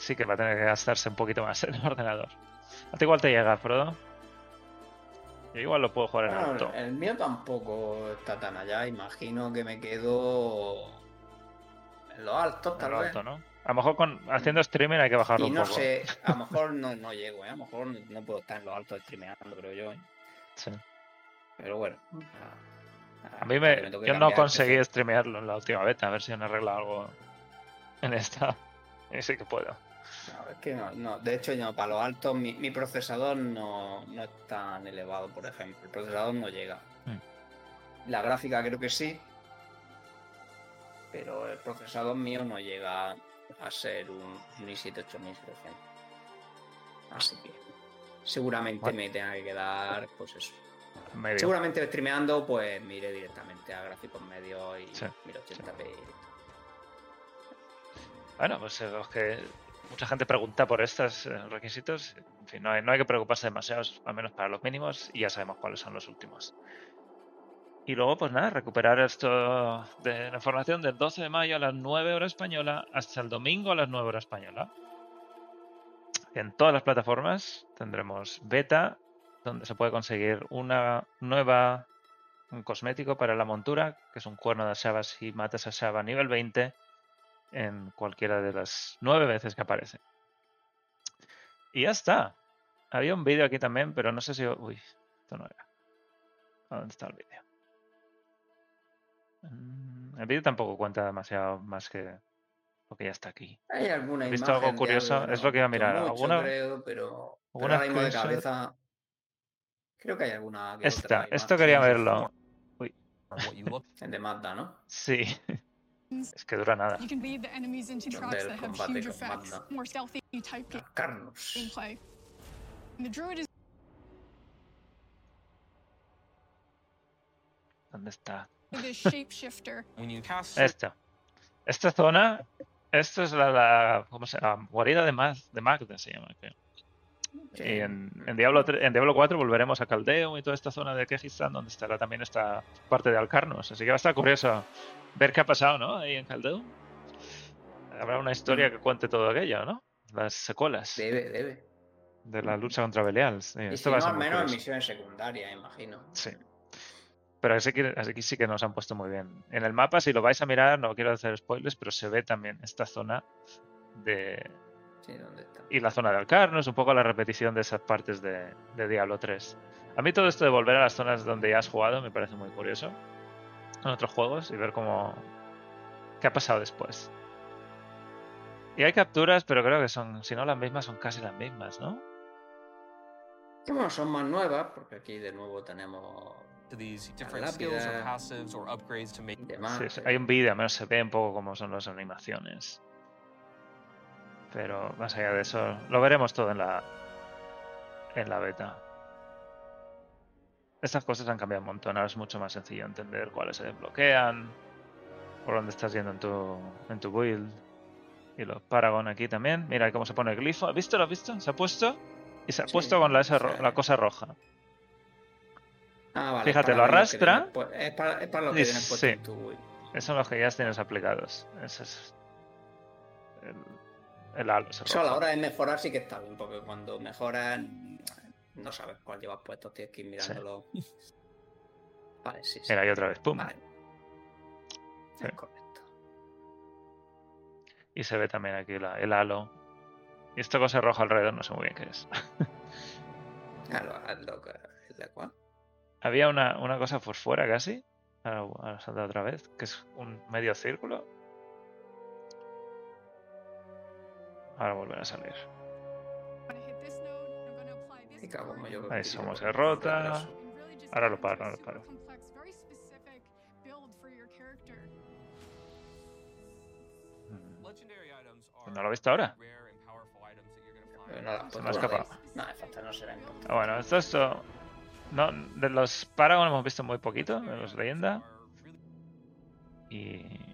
sí que va a tener que gastarse un poquito más *laughs* en el ordenador. ¿A ti igual te llega, Frodo? Yo igual lo puedo jugar en Bueno, alto. el mío tampoco está tan allá. Imagino que me quedo en los altos, tal en vez. alto, ¿no? A lo mejor con, haciendo streaming hay que bajarlo Y un no poco. sé, *laughs* a lo mejor no, no llego, ¿eh? a lo mejor no puedo estar en los altos streameando, creo yo. ¿eh? Sí. Pero bueno. A mí hasta que me, yo no conseguí streamearlo en la última beta, a ver si han arreglado algo en esta. *laughs* Y sí que puedo. No, es que no, no. De hecho, yo para los altos, mi, mi procesador no, no es tan elevado, por ejemplo. El procesador no llega. Mm. La gráfica creo que sí. Pero el procesador mío no llega a ser un, un i7 8700. Así que seguramente Bueno. me tenga que quedar, pues eso. Medio. Seguramente streameando, pues mire directamente a gráficos medios y Sí, 1080p. Bueno, pues los que mucha gente pregunta por estos eh, requisitos. En fin, no hay, no hay que preocuparse demasiado, al menos para los mínimos, y ya sabemos cuáles son los últimos. Y luego, pues nada, recuperar esto de la información del 12 de mayo a las 9 horas española hasta el domingo a las 9 horas española. En todas las plataformas tendremos beta, donde se puede conseguir una nueva un cosmético para la montura, que es un cuerno de Shaba si matas a Shaba nivel 20 en cualquiera de las nueve veces que aparece. Y ya está. Había un vídeo aquí también, pero no sé si... Uy, esto no era. ¿Dónde está el vídeo? Mm, El vídeo tampoco cuenta demasiado más que lo que ya está aquí. Hay alguna ¿Has visto imagen algo curioso? algo, Es no lo que iba a mirar. mucho, ¿Alguna- creo, pero, pero alguna ahora mismo de screenshot? cabeza. Creo que hay alguna. que Esta, otra esto quería verlo. look *laughs* El de Mazda, ¿no? Sí. Es que dura nada. You can beat the enemies into Donde trucks el that have combate huge con effects, Magna. more stealthy type Los Carnos. gameplay. And the druid is ¿Dónde está? *laughs* Esta. Esta zona. Esto es la, la ¿cómo se llama? Guarida de, Mag, de Magda se llama. creo. Sí. Y en, en Diablo, en Diablo 4 volveremos a Caldeum y toda esta zona de Kehizstan donde estará también esta parte de Alcarnos. Así que va a estar curioso ver qué ha pasado, ¿no? Ahí en Caldeum. Habrá una historia que cuente todo aquello, ¿no? Las secuelas Debe, debe. de la lucha contra Belial. Sí, Y esto si va a no, ser al muy menos en curioso. misiones secundarias, imagino. Sí. Pero así que, aquí sí que nos han puesto muy bien. En el mapa, si lo vais a mirar, no quiero hacer spoilers, pero se ve también esta zona de, Sí, ¿dónde está? y la zona de Alcarno es un poco la repetición de esas partes de, de Diablo 3. A mí todo esto de volver a las zonas donde ya has jugado me parece muy curioso en otros juegos y ver cómo qué ha pasado después. Y hay capturas, pero creo que son, si no las mismas, son casi las mismas, ¿no? Bueno, son más nuevas, porque aquí de nuevo tenemos these different skills or lápida. passives or upgrades to make demás. Sí, sí, hay un vídeo, al menos se ve un poco cómo son las animaciones. Pero más allá de eso, lo veremos todo en la en la beta. Estas cosas han cambiado un montón, ahora es mucho más sencillo entender cuáles se desbloquean, por dónde estás yendo en tu, en tu build. Y los Paragon aquí también. Mira cómo se pone el glifo. ¿Has visto? ¿Lo has visto? Se ha puesto y se ha Sí, puesto con la, esa la cosa roja. Ah, vale, Fíjate, lo arrastra. Es para, es para lo que tienes puesto sí. en tu build. Esos son los que ya tienes aplicados. Ese es halo. Eso a la hora de mejorar sí que está bien, porque cuando mejoras no sabes cuál llevas puesto, tienes que ir mirándolo. Vale, sí, sí. Mira, y otra vez, pum. Vale. Sí. Es correcto. Y se ve también aquí la- el halo. Y esta cosa roja alrededor, no sé muy bien qué es. *laughs* Que- ¿el de cuál? Había una, una cosa por fuera casi. Ahora, ahora salta otra vez. Que es un medio círculo. Y claro, como yo- Ahí somos really just Ahora lo paro, ahora lo paro. Mm, Pues no lo he visto ahora. Pero no la has Se me ha escapado. No, no será importante. Ah, bueno, esto, esto. No, de los Paragon hemos visto muy poquito, de los leyenda. Y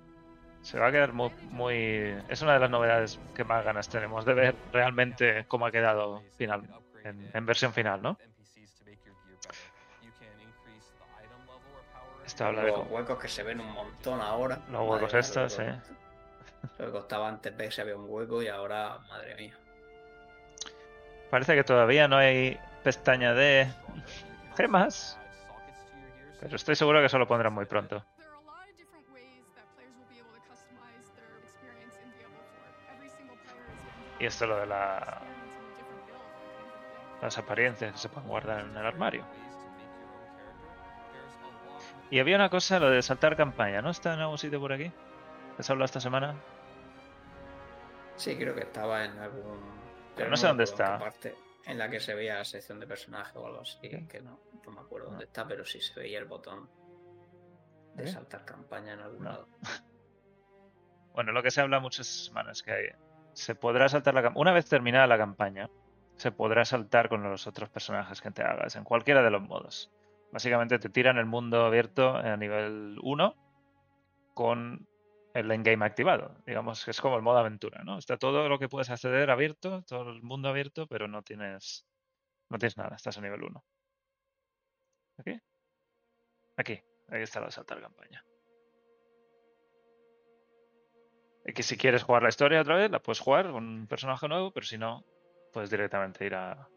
se va a quedar muy, muy. Es una de las novedades que más ganas tenemos de ver realmente cómo ha quedado final, en, en versión final, ¿no? Esto habla de Los huecos que se ven un montón ahora. Los huecos Madre mía, estos, lo eh. Lo que costaba antes ver se había un hueco y ahora, madre mía. Parece que todavía no hay pestaña de gemas, pero estoy seguro que eso lo pondrán muy pronto. Y esto lo de la, las apariencias que se pueden guardar en el armario. Y había una cosa, lo de saltar campaña, ¿no? ¿Está en algún sitio por aquí? ¿Has hablado esta semana? Sí, creo que estaba en algún. Pero no sé dónde está. parte, en la que se veía la sección de personaje o algo así. ¿Qué? Que no, no me acuerdo No. dónde está, pero sí se veía el botón de ¿Eh? saltar campaña en algún No. lado. *laughs* Bueno, lo que se habla muchas semanas que hay, se podrá saltar la. Una vez terminada la campaña, se podrá saltar con los otros personajes que te hagas, en cualquiera de los modos. Básicamente te tiran el mundo abierto a nivel 1 con el endgame activado. Digamos que es como el modo aventura, ¿no? Está todo lo que puedes acceder abierto, todo el mundo abierto, pero no tienes no tienes nada, estás a nivel 1. ¿Aquí? Aquí, ahí está de saltar campaña. Que si quieres jugar la historia otra vez, la puedes jugar con un personaje nuevo, pero si no, puedes directamente ir a, a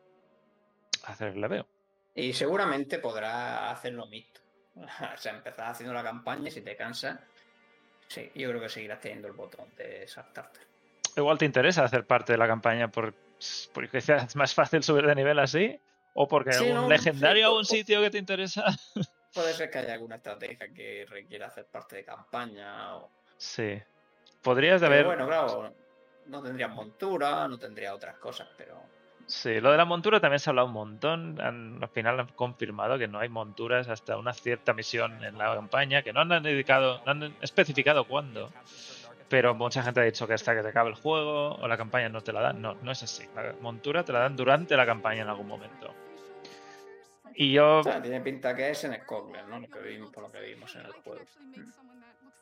hacer el leveo. Y seguramente podrá hacerlo mixto. *laughs* O sea, empezar haciendo la campaña y si te cansas, sí, yo creo que seguirás teniendo el botón de saltarte. Igual te interesa hacer parte de la campaña por, porque es *laughs* más fácil subir de nivel así, o porque Sí, no, legendario, sí, o- sitio que te interesa. *laughs* Puede ser que haya alguna estrategia que requiera hacer parte de campaña. O... Sí. Podrías de Pero haber. bueno, claro, no tendría montura, no tendría otras cosas, pero Sí, lo de la montura también se ha hablado un montón. Han- al final han confirmado que no hay monturas hasta una cierta misión en la campaña, que no han dedicado, no han especificado cuándo. Pero mucha gente ha dicho que hasta que se acabe el juego o la campaña no te la dan. No, no es así. La montura te la dan durante la campaña en algún momento. Y yo o sea, tiene pinta que es en Scotland, ¿no? Lo que vimos, por lo que vimos en el juego.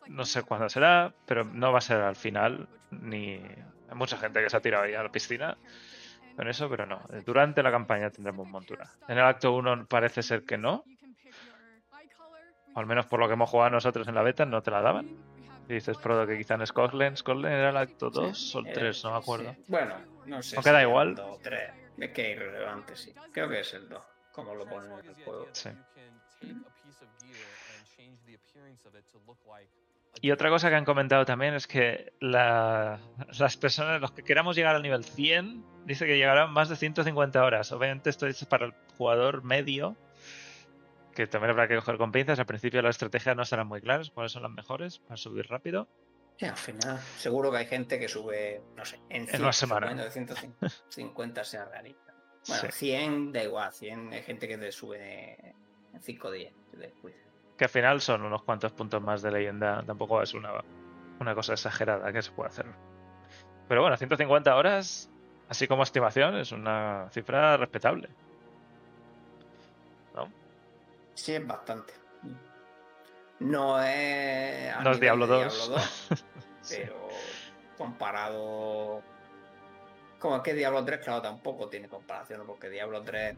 No sé cuándo será, pero no va a ser al final. Ni hay mucha gente que se ha tirado ahí a la piscina con eso, pero no. Durante la campaña tendremos montura. En el acto 1 parece ser que no. O al menos por lo que hemos jugado nosotros en la beta, no te la daban. Y dices, Prodo, que quizá en Scotland, Scotland era el acto 2 o el Eh, 3, no me acuerdo. sí. Bueno, no sé. No queda si igual. el 2 o 3. Es que es irrelevante, sí. Creo que es el 2, como lo ponen en el juego. Sí. Mm. Y otra cosa que han comentado también es que la- las personas, los que queramos llegar al nivel 100, dice que llegarán más de 150 horas. Obviamente esto es para el jugador medio, que también habrá que coger con pinzas. Al principio las estrategias no serán muy claras, cuáles son las mejores para subir rápido. Y al final, seguro que hay gente que sube, no sé, en 100, una semana. que 150 sea realista. Bueno, Sí. 100 da igual, 100 hay gente que te sube en 5 días después. Que al final son unos cuantos puntos más de leyenda. Tampoco es una, una cosa exagerada que se puede hacer. Pero bueno, 150 horas, así como estimación, es una cifra respetable. ¿No? Sí, es bastante. No es. a No es Diablo de 2. 2, pero comparado. Como es que Diablo 3, claro, tampoco tiene comparación, porque Diablo 3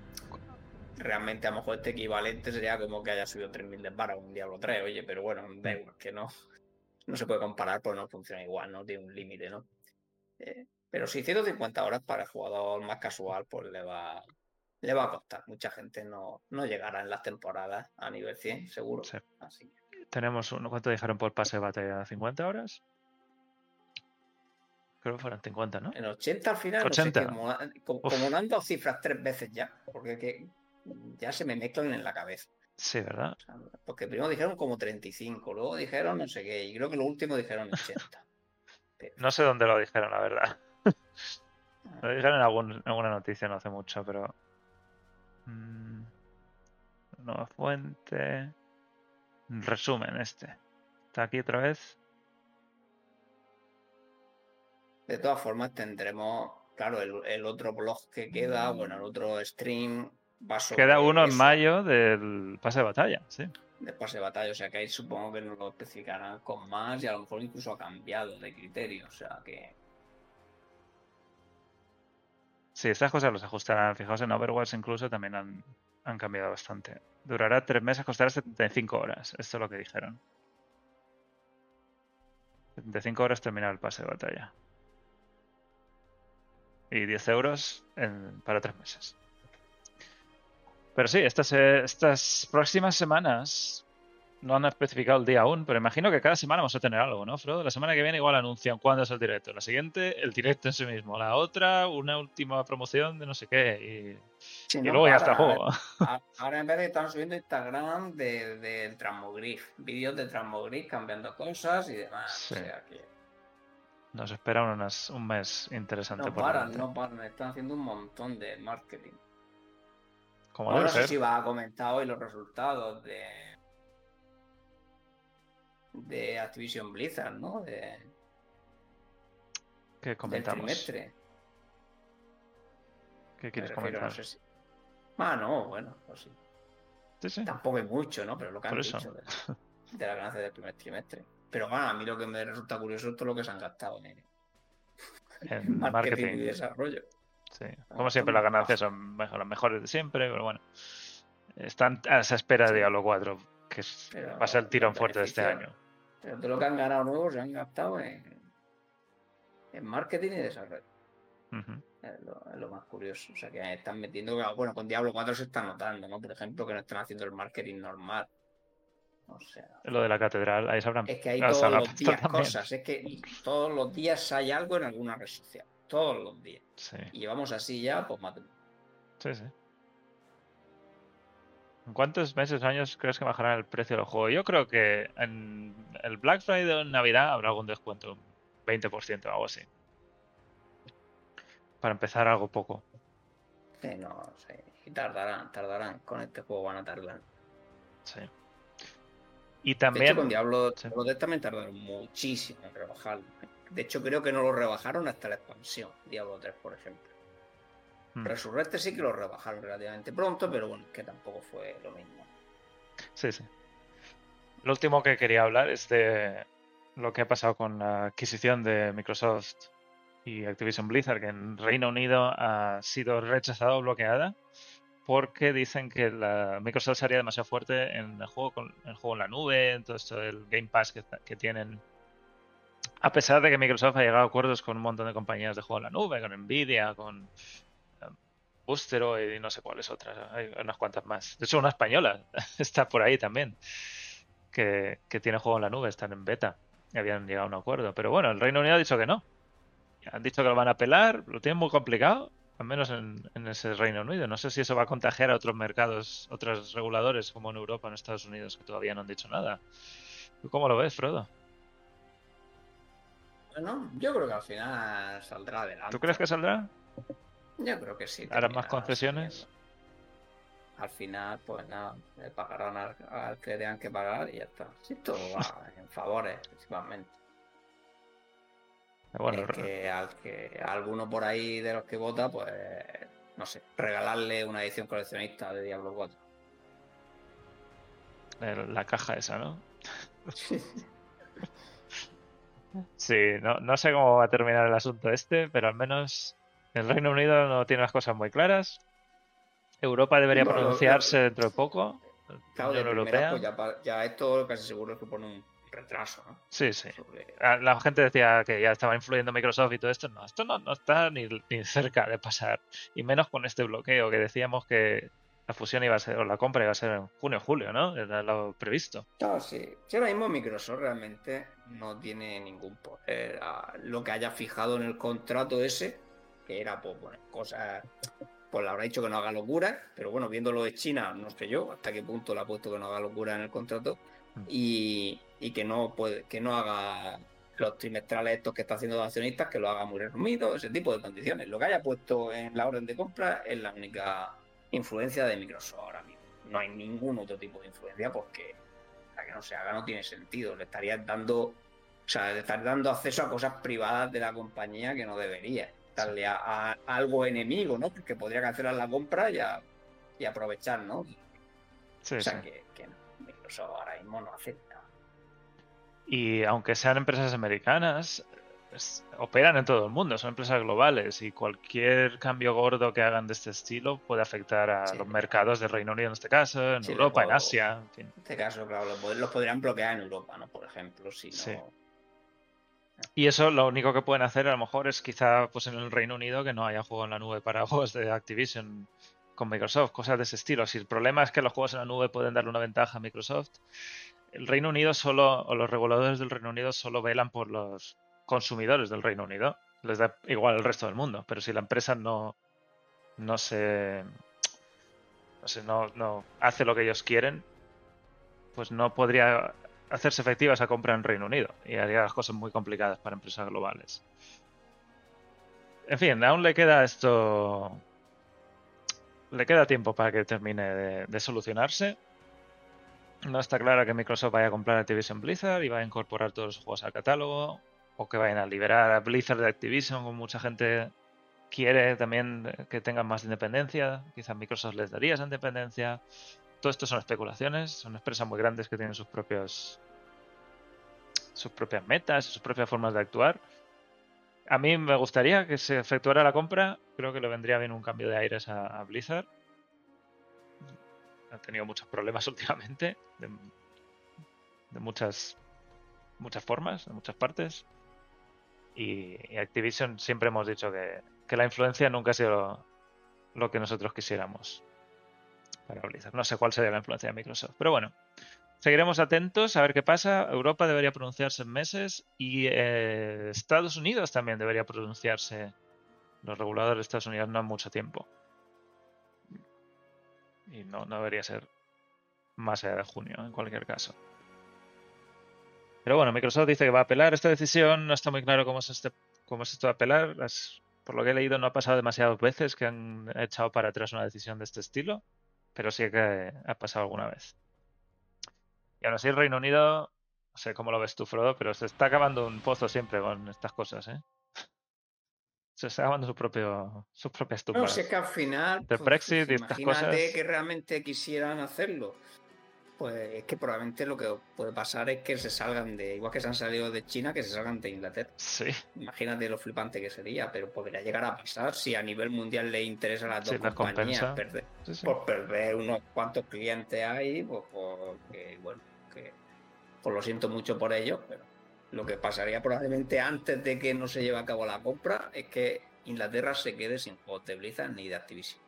realmente a lo mejor este equivalente sería como que haya subido 3000 de barra un Diablo 3, oye, pero bueno, da igual, que no, no se puede comparar porque no funciona igual, no tiene un límite, ¿no? Eh, pero sí, 150 horas para el jugador más casual, pues le va, le va a costar. Mucha gente no, no llegará en las temporadas a nivel 100, seguro. Sí. Así que, Tenemos uno, ¿cuánto dijeron por pase de batalla? ¿50 horas? Creo que fueron 50, ¿no? En 80 al final, 80. no sé, como, como, han dado cifras tres veces ya, porque que ya se me mezclan en la cabeza. Sí, ¿verdad? O sea, porque primero dijeron como 35, luego dijeron no sé qué, y creo que lo último dijeron *laughs* 80. No sé dónde lo dijeron, la verdad. Lo dijeron en, algún- en alguna noticia no hace mucho, pero. Mm, Nueva fuente. Resumen este. Está aquí otra vez. De todas formas, tendremos, claro, el, el otro blog que queda, bueno, el otro stream va sobre Queda uno en mayo del pase de batalla, sí. de pase de batalla, o sea que ahí supongo que nos lo especificarán con más y a lo mejor incluso ha cambiado de criterio, o sea que Sí, estas cosas los ajustarán. Fijaos en Overwatch incluso también han, han cambiado bastante. Durará tres meses, costará 75 horas. Esto es lo que dijeron. 75 horas terminar el pase de batalla. Y 10 euros en- para tres meses. Pero sí, estas, eh, estas próximas semanas no han especificado el día aún, pero imagino que cada semana vamos a tener algo, ¿no, Frodo? La semana que viene igual anuncian cuándo es el directo. La siguiente, el directo en sí mismo. La otra, una última promoción de no sé qué. Y, y no luego ya está juego. Ahora en vez de estar subiendo Instagram del de, Transmogrif, vídeos de Transmogrif cambiando cosas y demás. Sí. O sea que Nos espera unas- un mes interesante no por paran, no paran, están haciendo un montón de marketing. Como Bueno, no sé si va a comentar hoy los resultados de de Activision Blizzard, ¿no? De, ¿Qué del comentamos? trimestre. ¿Qué quieres refiero, comentar? no sé si- Ah, no, bueno, pues sí. Sí, sí. Tampoco es mucho, ¿no? Pero lo que han Por eso. dicho de, de la ganancia del primer trimestre. Pero bueno, a mí lo que me resulta curioso es todo lo que se han gastado en En marketing, *laughs* marketing. y desarrollo. Sí. Como siempre, las ganancias son mejor- las mejores de siempre, pero bueno. Están a esa espera de. Diablo 4, que es- va a ser el tirón fuerte de este año. Pero todo lo que han ganado nuevo se han gastado en, en marketing y desarrollo. Es lo, es lo más curioso. O sea, que están metiendo. Bueno, con Diablo 4 se está notando, ¿no? Por ejemplo, que no están haciendo el marketing normal. O sea, Lo de la catedral, ahí sabrán. es que hay ah, todos los *laughs* días también. cosas. Es que todos los días hay algo en alguna red social. Todos los días. Sí, Y llevamos así ya, pues más de- sí, sí. ¿En cuántos meses o años crees que bajará el precio del juego? Yo creo que en el Black Friday o en Navidad habrá algún descuento, un 20% o algo así. Para empezar algo poco. Sí, no sé. Y tardarán, tardarán. Con este juego van a tardar. Sí. Y De también. hecho, con Diablo, Sí. Diablo 3 también tardaron muchísimo en rebajarlo. De hecho, creo que no lo rebajaron hasta la expansión. Diablo 3, por ejemplo. Hmm. Resurrecte sí que lo rebajaron relativamente pronto, pero bueno, que tampoco fue lo mismo. Sí, sí. Lo último que quería hablar es de lo que ha pasado con la adquisición de Microsoft y Activision Blizzard, que en Reino Unido ha sido rechazada o bloqueada porque dicen que la Microsoft sería demasiado fuerte en el juego, con, el juego en la nube, en todo esto del Game Pass que, que tienen. A pesar de que Microsoft ha llegado a acuerdos con un montón de compañías de juego en la nube, con Nvidia, con eh, Bustero y no sé cuáles otras, hay unas cuantas más. De hecho, una española *laughs* está por ahí también, que, que tiene juego en la nube, están en beta habían llegado a un acuerdo. Pero bueno, el Reino Unido ha dicho que no. Han dicho que lo van a apelar, lo tienen muy complicado, al menos en, en ese Reino Unido. No sé si eso va a contagiar a otros mercados, otros reguladores como en Europa, en Estados Unidos, que todavía no han dicho nada. ¿Tú cómo lo ves, Frodo? Bueno, yo creo que al final saldrá adelante. ¿Tú crees que saldrá? Yo creo que sí. ¿Harán más concesiones? Al final, pues nada, le pagarán al, al que tengan que pagar y ya está. Si todo *laughs* va en favores, principalmente. Bueno, es que al que a alguno por ahí de los que vota, pues no sé, regalarle una edición coleccionista de Diablo 4. el- la caja esa, ¿no? Sí, *laughs* no, no sé cómo va a terminar el asunto este, pero al menos el Reino Unido no tiene las cosas muy claras. Europa debería pronunciarse dentro de poco. Claro, de primera, pues ya, ya esto casi seguro es que pone un retraso, ¿no? Sí, sí. Sobre- Ah, La gente decía que ya estaba influyendo Microsoft y todo esto. No, esto no, no está ni, ni cerca de pasar. Y menos con este bloqueo que decíamos que la fusión iba a ser, o la compra iba a ser en junio o julio, ¿no? Era lo previsto. No, sí. Si ahora mismo Microsoft realmente no tiene ningún poder a lo que haya fijado en el contrato ese, que era pues bueno, cosas, pues le habrá dicho que no haga locuras, pero bueno, viéndolo de China, no sé yo hasta qué punto le ha puesto que no haga locuras en el contrato Mm. y, y que no puede, que no haga los trimestrales estos que está haciendo los accionistas, que lo haga muy resumido, ese tipo de condiciones. Lo que haya puesto en la orden de compra es la única influencia de Microsoft ahora mismo. No hay ningún otro tipo de influencia porque para que no se haga no tiene sentido. Le estarías dando, o sea, le dando acceso a cosas privadas de la compañía que no debería. Darle a, a algo enemigo, ¿no? Porque podría cancelar la compra y, a- y aprovechar, ¿no? Sí, o sea sí. que, que no. Microsoft ahora mismo no acepta. Y aunque sean empresas americanas, es- operan en todo el mundo, son empresas globales y cualquier cambio gordo que hagan de este estilo puede afectar a Sí. los mercados del Reino Unido en este caso, en Sí, Europa, en Asia, en fin. En este caso, claro, los, pod- los podrían bloquear en Europa, ¿no? Por ejemplo, si no. Sí. Y eso lo único que pueden hacer a lo mejor es quizá pues en el Reino Unido que no haya juego en la nube para *laughs* juegos de Activision con Microsoft, cosas de ese estilo. Si el problema es que los juegos en la nube pueden darle una ventaja a Microsoft, el Reino Unido solo, o los reguladores del Reino Unido solo velan por los consumidores del Reino Unido. Les da igual el resto del mundo, pero si la empresa no, no se no, no, no hace lo que ellos quieren, pues no podría hacerse efectiva esa compra en Reino Unido y haría las cosas muy complicadas para empresas globales. En fin, aún le queda esto. Le queda tiempo para que termine de, solucionarse. No está claro que Microsoft vaya a comprar Activision Blizzard y vaya a incorporar todos los juegos al catálogo. O que vayan a liberar a Blizzard de Activision, como mucha gente quiere también que tengan más independencia. Quizás Microsoft les daría esa independencia. Todo esto son especulaciones, son empresas muy grandes que tienen sus propios sus propias metas, sus propias formas de actuar. A mí me gustaría que se efectuara la compra. Creo que le vendría bien un cambio de aires a, a Blizzard. Ha tenido muchos problemas *laughs* últimamente, de, de muchas muchas formas, de muchas partes. Y, Activision siempre hemos dicho que, que la influencia nunca ha sido lo, que nosotros quisiéramos para Blizzard. No sé cuál sería la influencia de Microsoft, pero bueno, seguiremos atentos a ver qué pasa. Europa debería pronunciarse en meses y eh, Estados Unidos también debería pronunciarse. Los reguladores de Estados Unidos no en mucho tiempo. Y no, no debería ser más allá de junio, en cualquier caso. Pero bueno, Microsoft dice que va a apelar esta decisión. No está muy claro cómo es, este, cómo es esto de apelar. Las- por lo que he leído, no ha pasado demasiadas veces que han echado para atrás una decisión de este estilo. Pero sí que ha pasado alguna vez. Y aún así, el Reino Unido, no sé cómo lo ves tú, Frodo, pero se está acabando un pozo siempre con estas cosas, ¿eh? *laughs* Se está acabando su propio, sus propias No, tumbas. es que al final. Del Brexit y estas cosas. que realmente quisieran hacerlo. Pues es que probablemente lo que puede pasar es que se salgan de. Igual que se han salido de China, que se salgan de Inglaterra. Sí, Imagínate lo flipante que sería, pero podría llegar a pasar si a nivel mundial le interesa a las Sí, dos compañías perder, sí, sí. por perder unos cuantos clientes ahí, pues, porque, bueno, que pues lo siento mucho por ellos, pero lo que pasaría probablemente antes de que no se lleve a cabo la compra es que Inglaterra se quede sin juegos de Blizzard ni de Activision.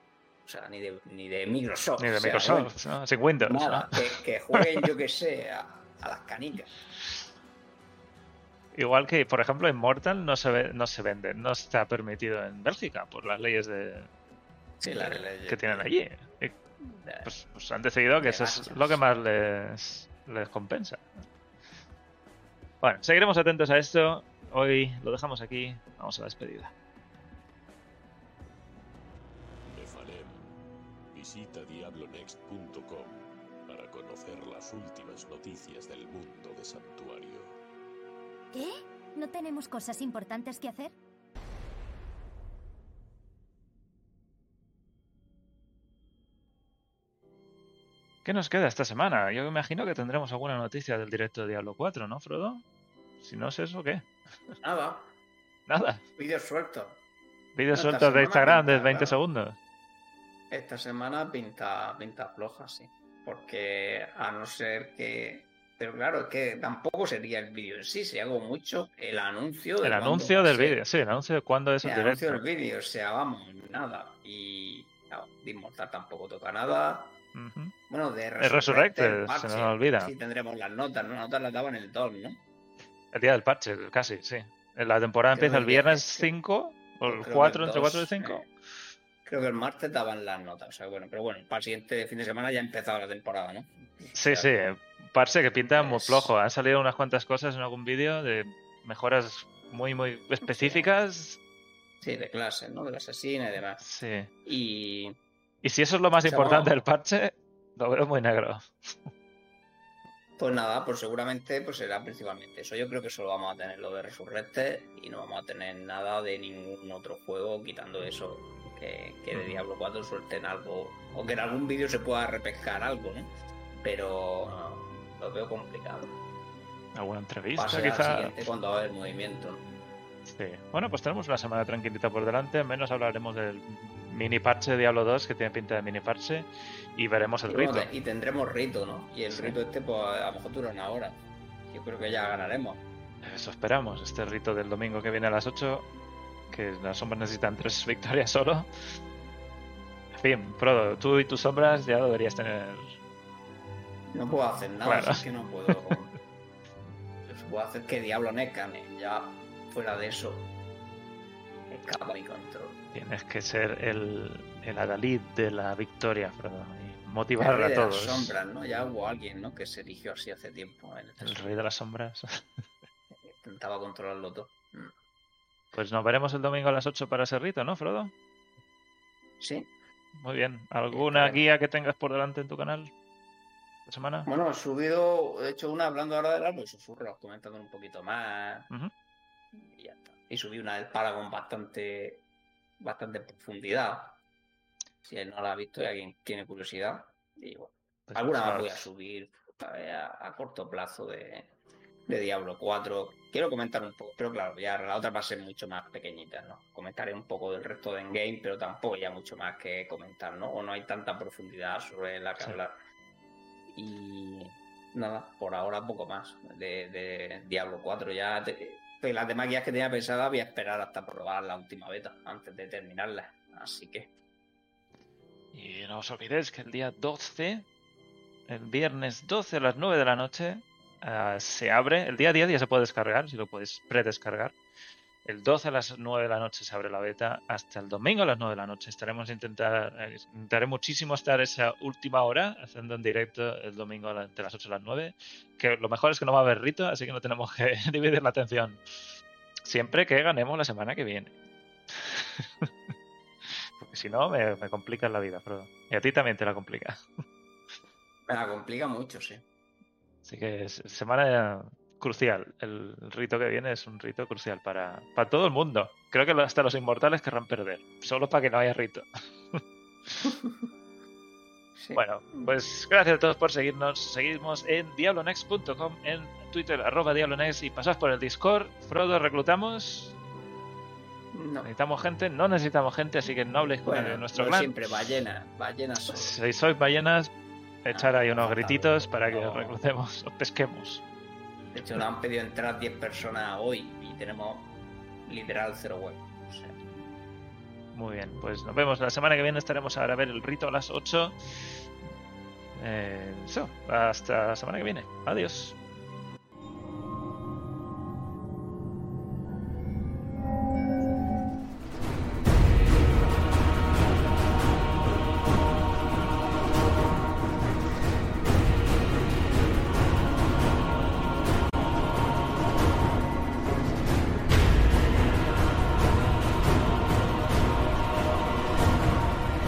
O sea, ni de, ni de Microsoft. Ni de o sea, Microsoft, ¿no? nada, que, que jueguen, yo que sé, a, a las canicas. Igual que, por ejemplo, Immortal no se, ve- no se vende, no está permitido en Bélgica por las leyes de, Sí, que tienen allí. Y, pues, pues han decidido que eso es lo que más les, les compensa. Bueno, seguiremos atentos a esto. Hoy lo dejamos aquí. Vamos a la despedida. Visita diablonext.com para conocer las últimas noticias del mundo de Santuario. ¿Qué? ¿No tenemos cosas importantes que hacer? ¿Qué nos queda esta semana? Yo imagino que tendremos alguna noticia del directo de Diablo 4, ¿no, Frodo? Si no es eso, ¿qué? Nada, *laughs* Nada. vídeos sueltos. Vídeos Esta sueltos de Instagram de pinta, 20 claro. segundos. Esta semana pinta, pinta floja, sí. Porque a no ser que. Pero claro, es que tampoco sería el vídeo en sí, sería como mucho el anuncio de El anuncio del vídeo, sí, el anuncio de cuándo es el El anuncio del vídeo, o sea, vamos, nada. Y Claro, de Inmortal tampoco toca nada. Bueno, de El Resurrected, el se parche, nos olvida. Sí, tendremos las notas, ¿no? Las notas las daban el 2, ¿no? El día del parche, casi, sí. La temporada Creo empieza el viernes viernes, sí. 5, o el Creo que 4, el entre 4 y 2, 5. Creo que el martes daban las notas, o sea, bueno, pero bueno, para el siguiente fin de semana ya ha empezado la temporada, ¿no? Sí, sí, parche que pinta muy pues- flojo. Han salido unas cuantas cosas en algún vídeo de mejoras muy, muy específicas. Sí, de clases, ¿no? De la asesina y demás. Sí. Y Y si eso es lo más O sea, importante del parche, lo veo muy negro. pues nada, pues seguramente pues será principalmente eso. Yo creo que solo vamos a tener lo de Resurrected y no vamos a tener nada de ningún otro juego quitando eso. Que, que de. Diablo 4 suelten algo. O que en algún vídeo se pueda repescar algo, ¿no? Pero ah, lo veo complicado. ¿Alguna entrevista Pase al quizá? siguiente cuando va a haber movimiento. ¿no? Sí. Bueno, pues tenemos una semana tranquilita por delante. Al menos hablaremos del mini parche de Diablo 2, que tiene pinta de mini parche, y veremos el Y, rito. y tendremos rito, ¿no? Y el Sí. rito este, pues a lo mejor dura una hora. Yo creo que ya ganaremos. Eso esperamos. Este rito del domingo que viene a las 8, que las sombras necesitan tres *laughs* victorias solo. En fin, Frodo, tú y tus sombras ya deberías tener. No puedo hacer nada, Claro. es que no puedo. Que puedo hacer que Diablo no gane. Ya fuera de eso, escapa mi control. Tienes que ser el, el adalid de la victoria, Frodo, y El motivar rey a de todos. las sombras, ¿no? Ya hubo alguien, ¿no? Que se eligió así hace tiempo. En este El rey de las sombras. *laughs* Intentaba controlarlo todo. Mm. Pues nos veremos el domingo a las 8 para ese rito, ¿no, Frodo? Sí. Muy bien. ¿Alguna guía que tengas por delante en tu canal esta semana? Bueno, he subido, he hecho una hablando ahora del árbol, susurros, comentando un poquito más. Y ya está. Y subí una del Paragon bastante, bastante en profundidad. Si él no la ha visto y alguien tiene curiosidad. Y bueno, Pues alguna más voy a subir a, a corto plazo de, de Diablo 4. Quiero comentar un poco, pero claro, ya la otra va a ser mucho más pequeñita, ¿no? Comentaré un poco del resto de Endgame, pero tampoco ya mucho más que comentar, ¿no? O no hay tanta profundidad sobre la que Sí. hablar. Y nada, por ahora poco más de, de Diablo 4. Ya te- pues las demás guías que tenía pensadas voy a esperar hasta probar la última beta antes de terminarla. Así que Y no os olvidéis que el día 12, el viernes 12 a las 9 de la noche, ah, se abre. El día 10 ya se puede descargar, si lo podéis predescargar. El 12 a las 9 de la noche se abre la beta. Hasta el domingo a las 9 de la noche estaremos intentar, eh, intentaré muchísimo estar esa última hora haciendo en directo el domingo a la- de las 8 a las 9. Que lo mejor es que no va a haber rito, así que no tenemos que *laughs* dividir la atención. Siempre que ganemos la semana que viene. *laughs* Porque si no, me, me complica la vida, Frodo. Y a ti también te la complica. me la complica mucho, sí. Así que es semana crucial. El rito que viene es un rito crucial para, para todo el mundo. Creo que hasta los inmortales querrán perder. Solo para que no haya rito. *laughs* Sí. Bueno, pues gracias a todos por seguirnos. Seguimos en diablonext.com, en Twitter, arroba diablonext y pasad por el Discord. Frodo, reclutamos. No. Necesitamos gente, no necesitamos gente, así que no habléis con Bueno, nuestro clan. siempre, ballena, ballena solo. Si sois ballenas, echar ahí unos grititos para que no. os reclutemos, os pesquemos. De hecho, nos han pedido entrar 10 personas hoy y tenemos literal cero web. O sea, Muy bien, pues nos vemos la semana que viene. Estaremos a ver el rito a las 8. Eh, hasta la semana que viene. Adiós.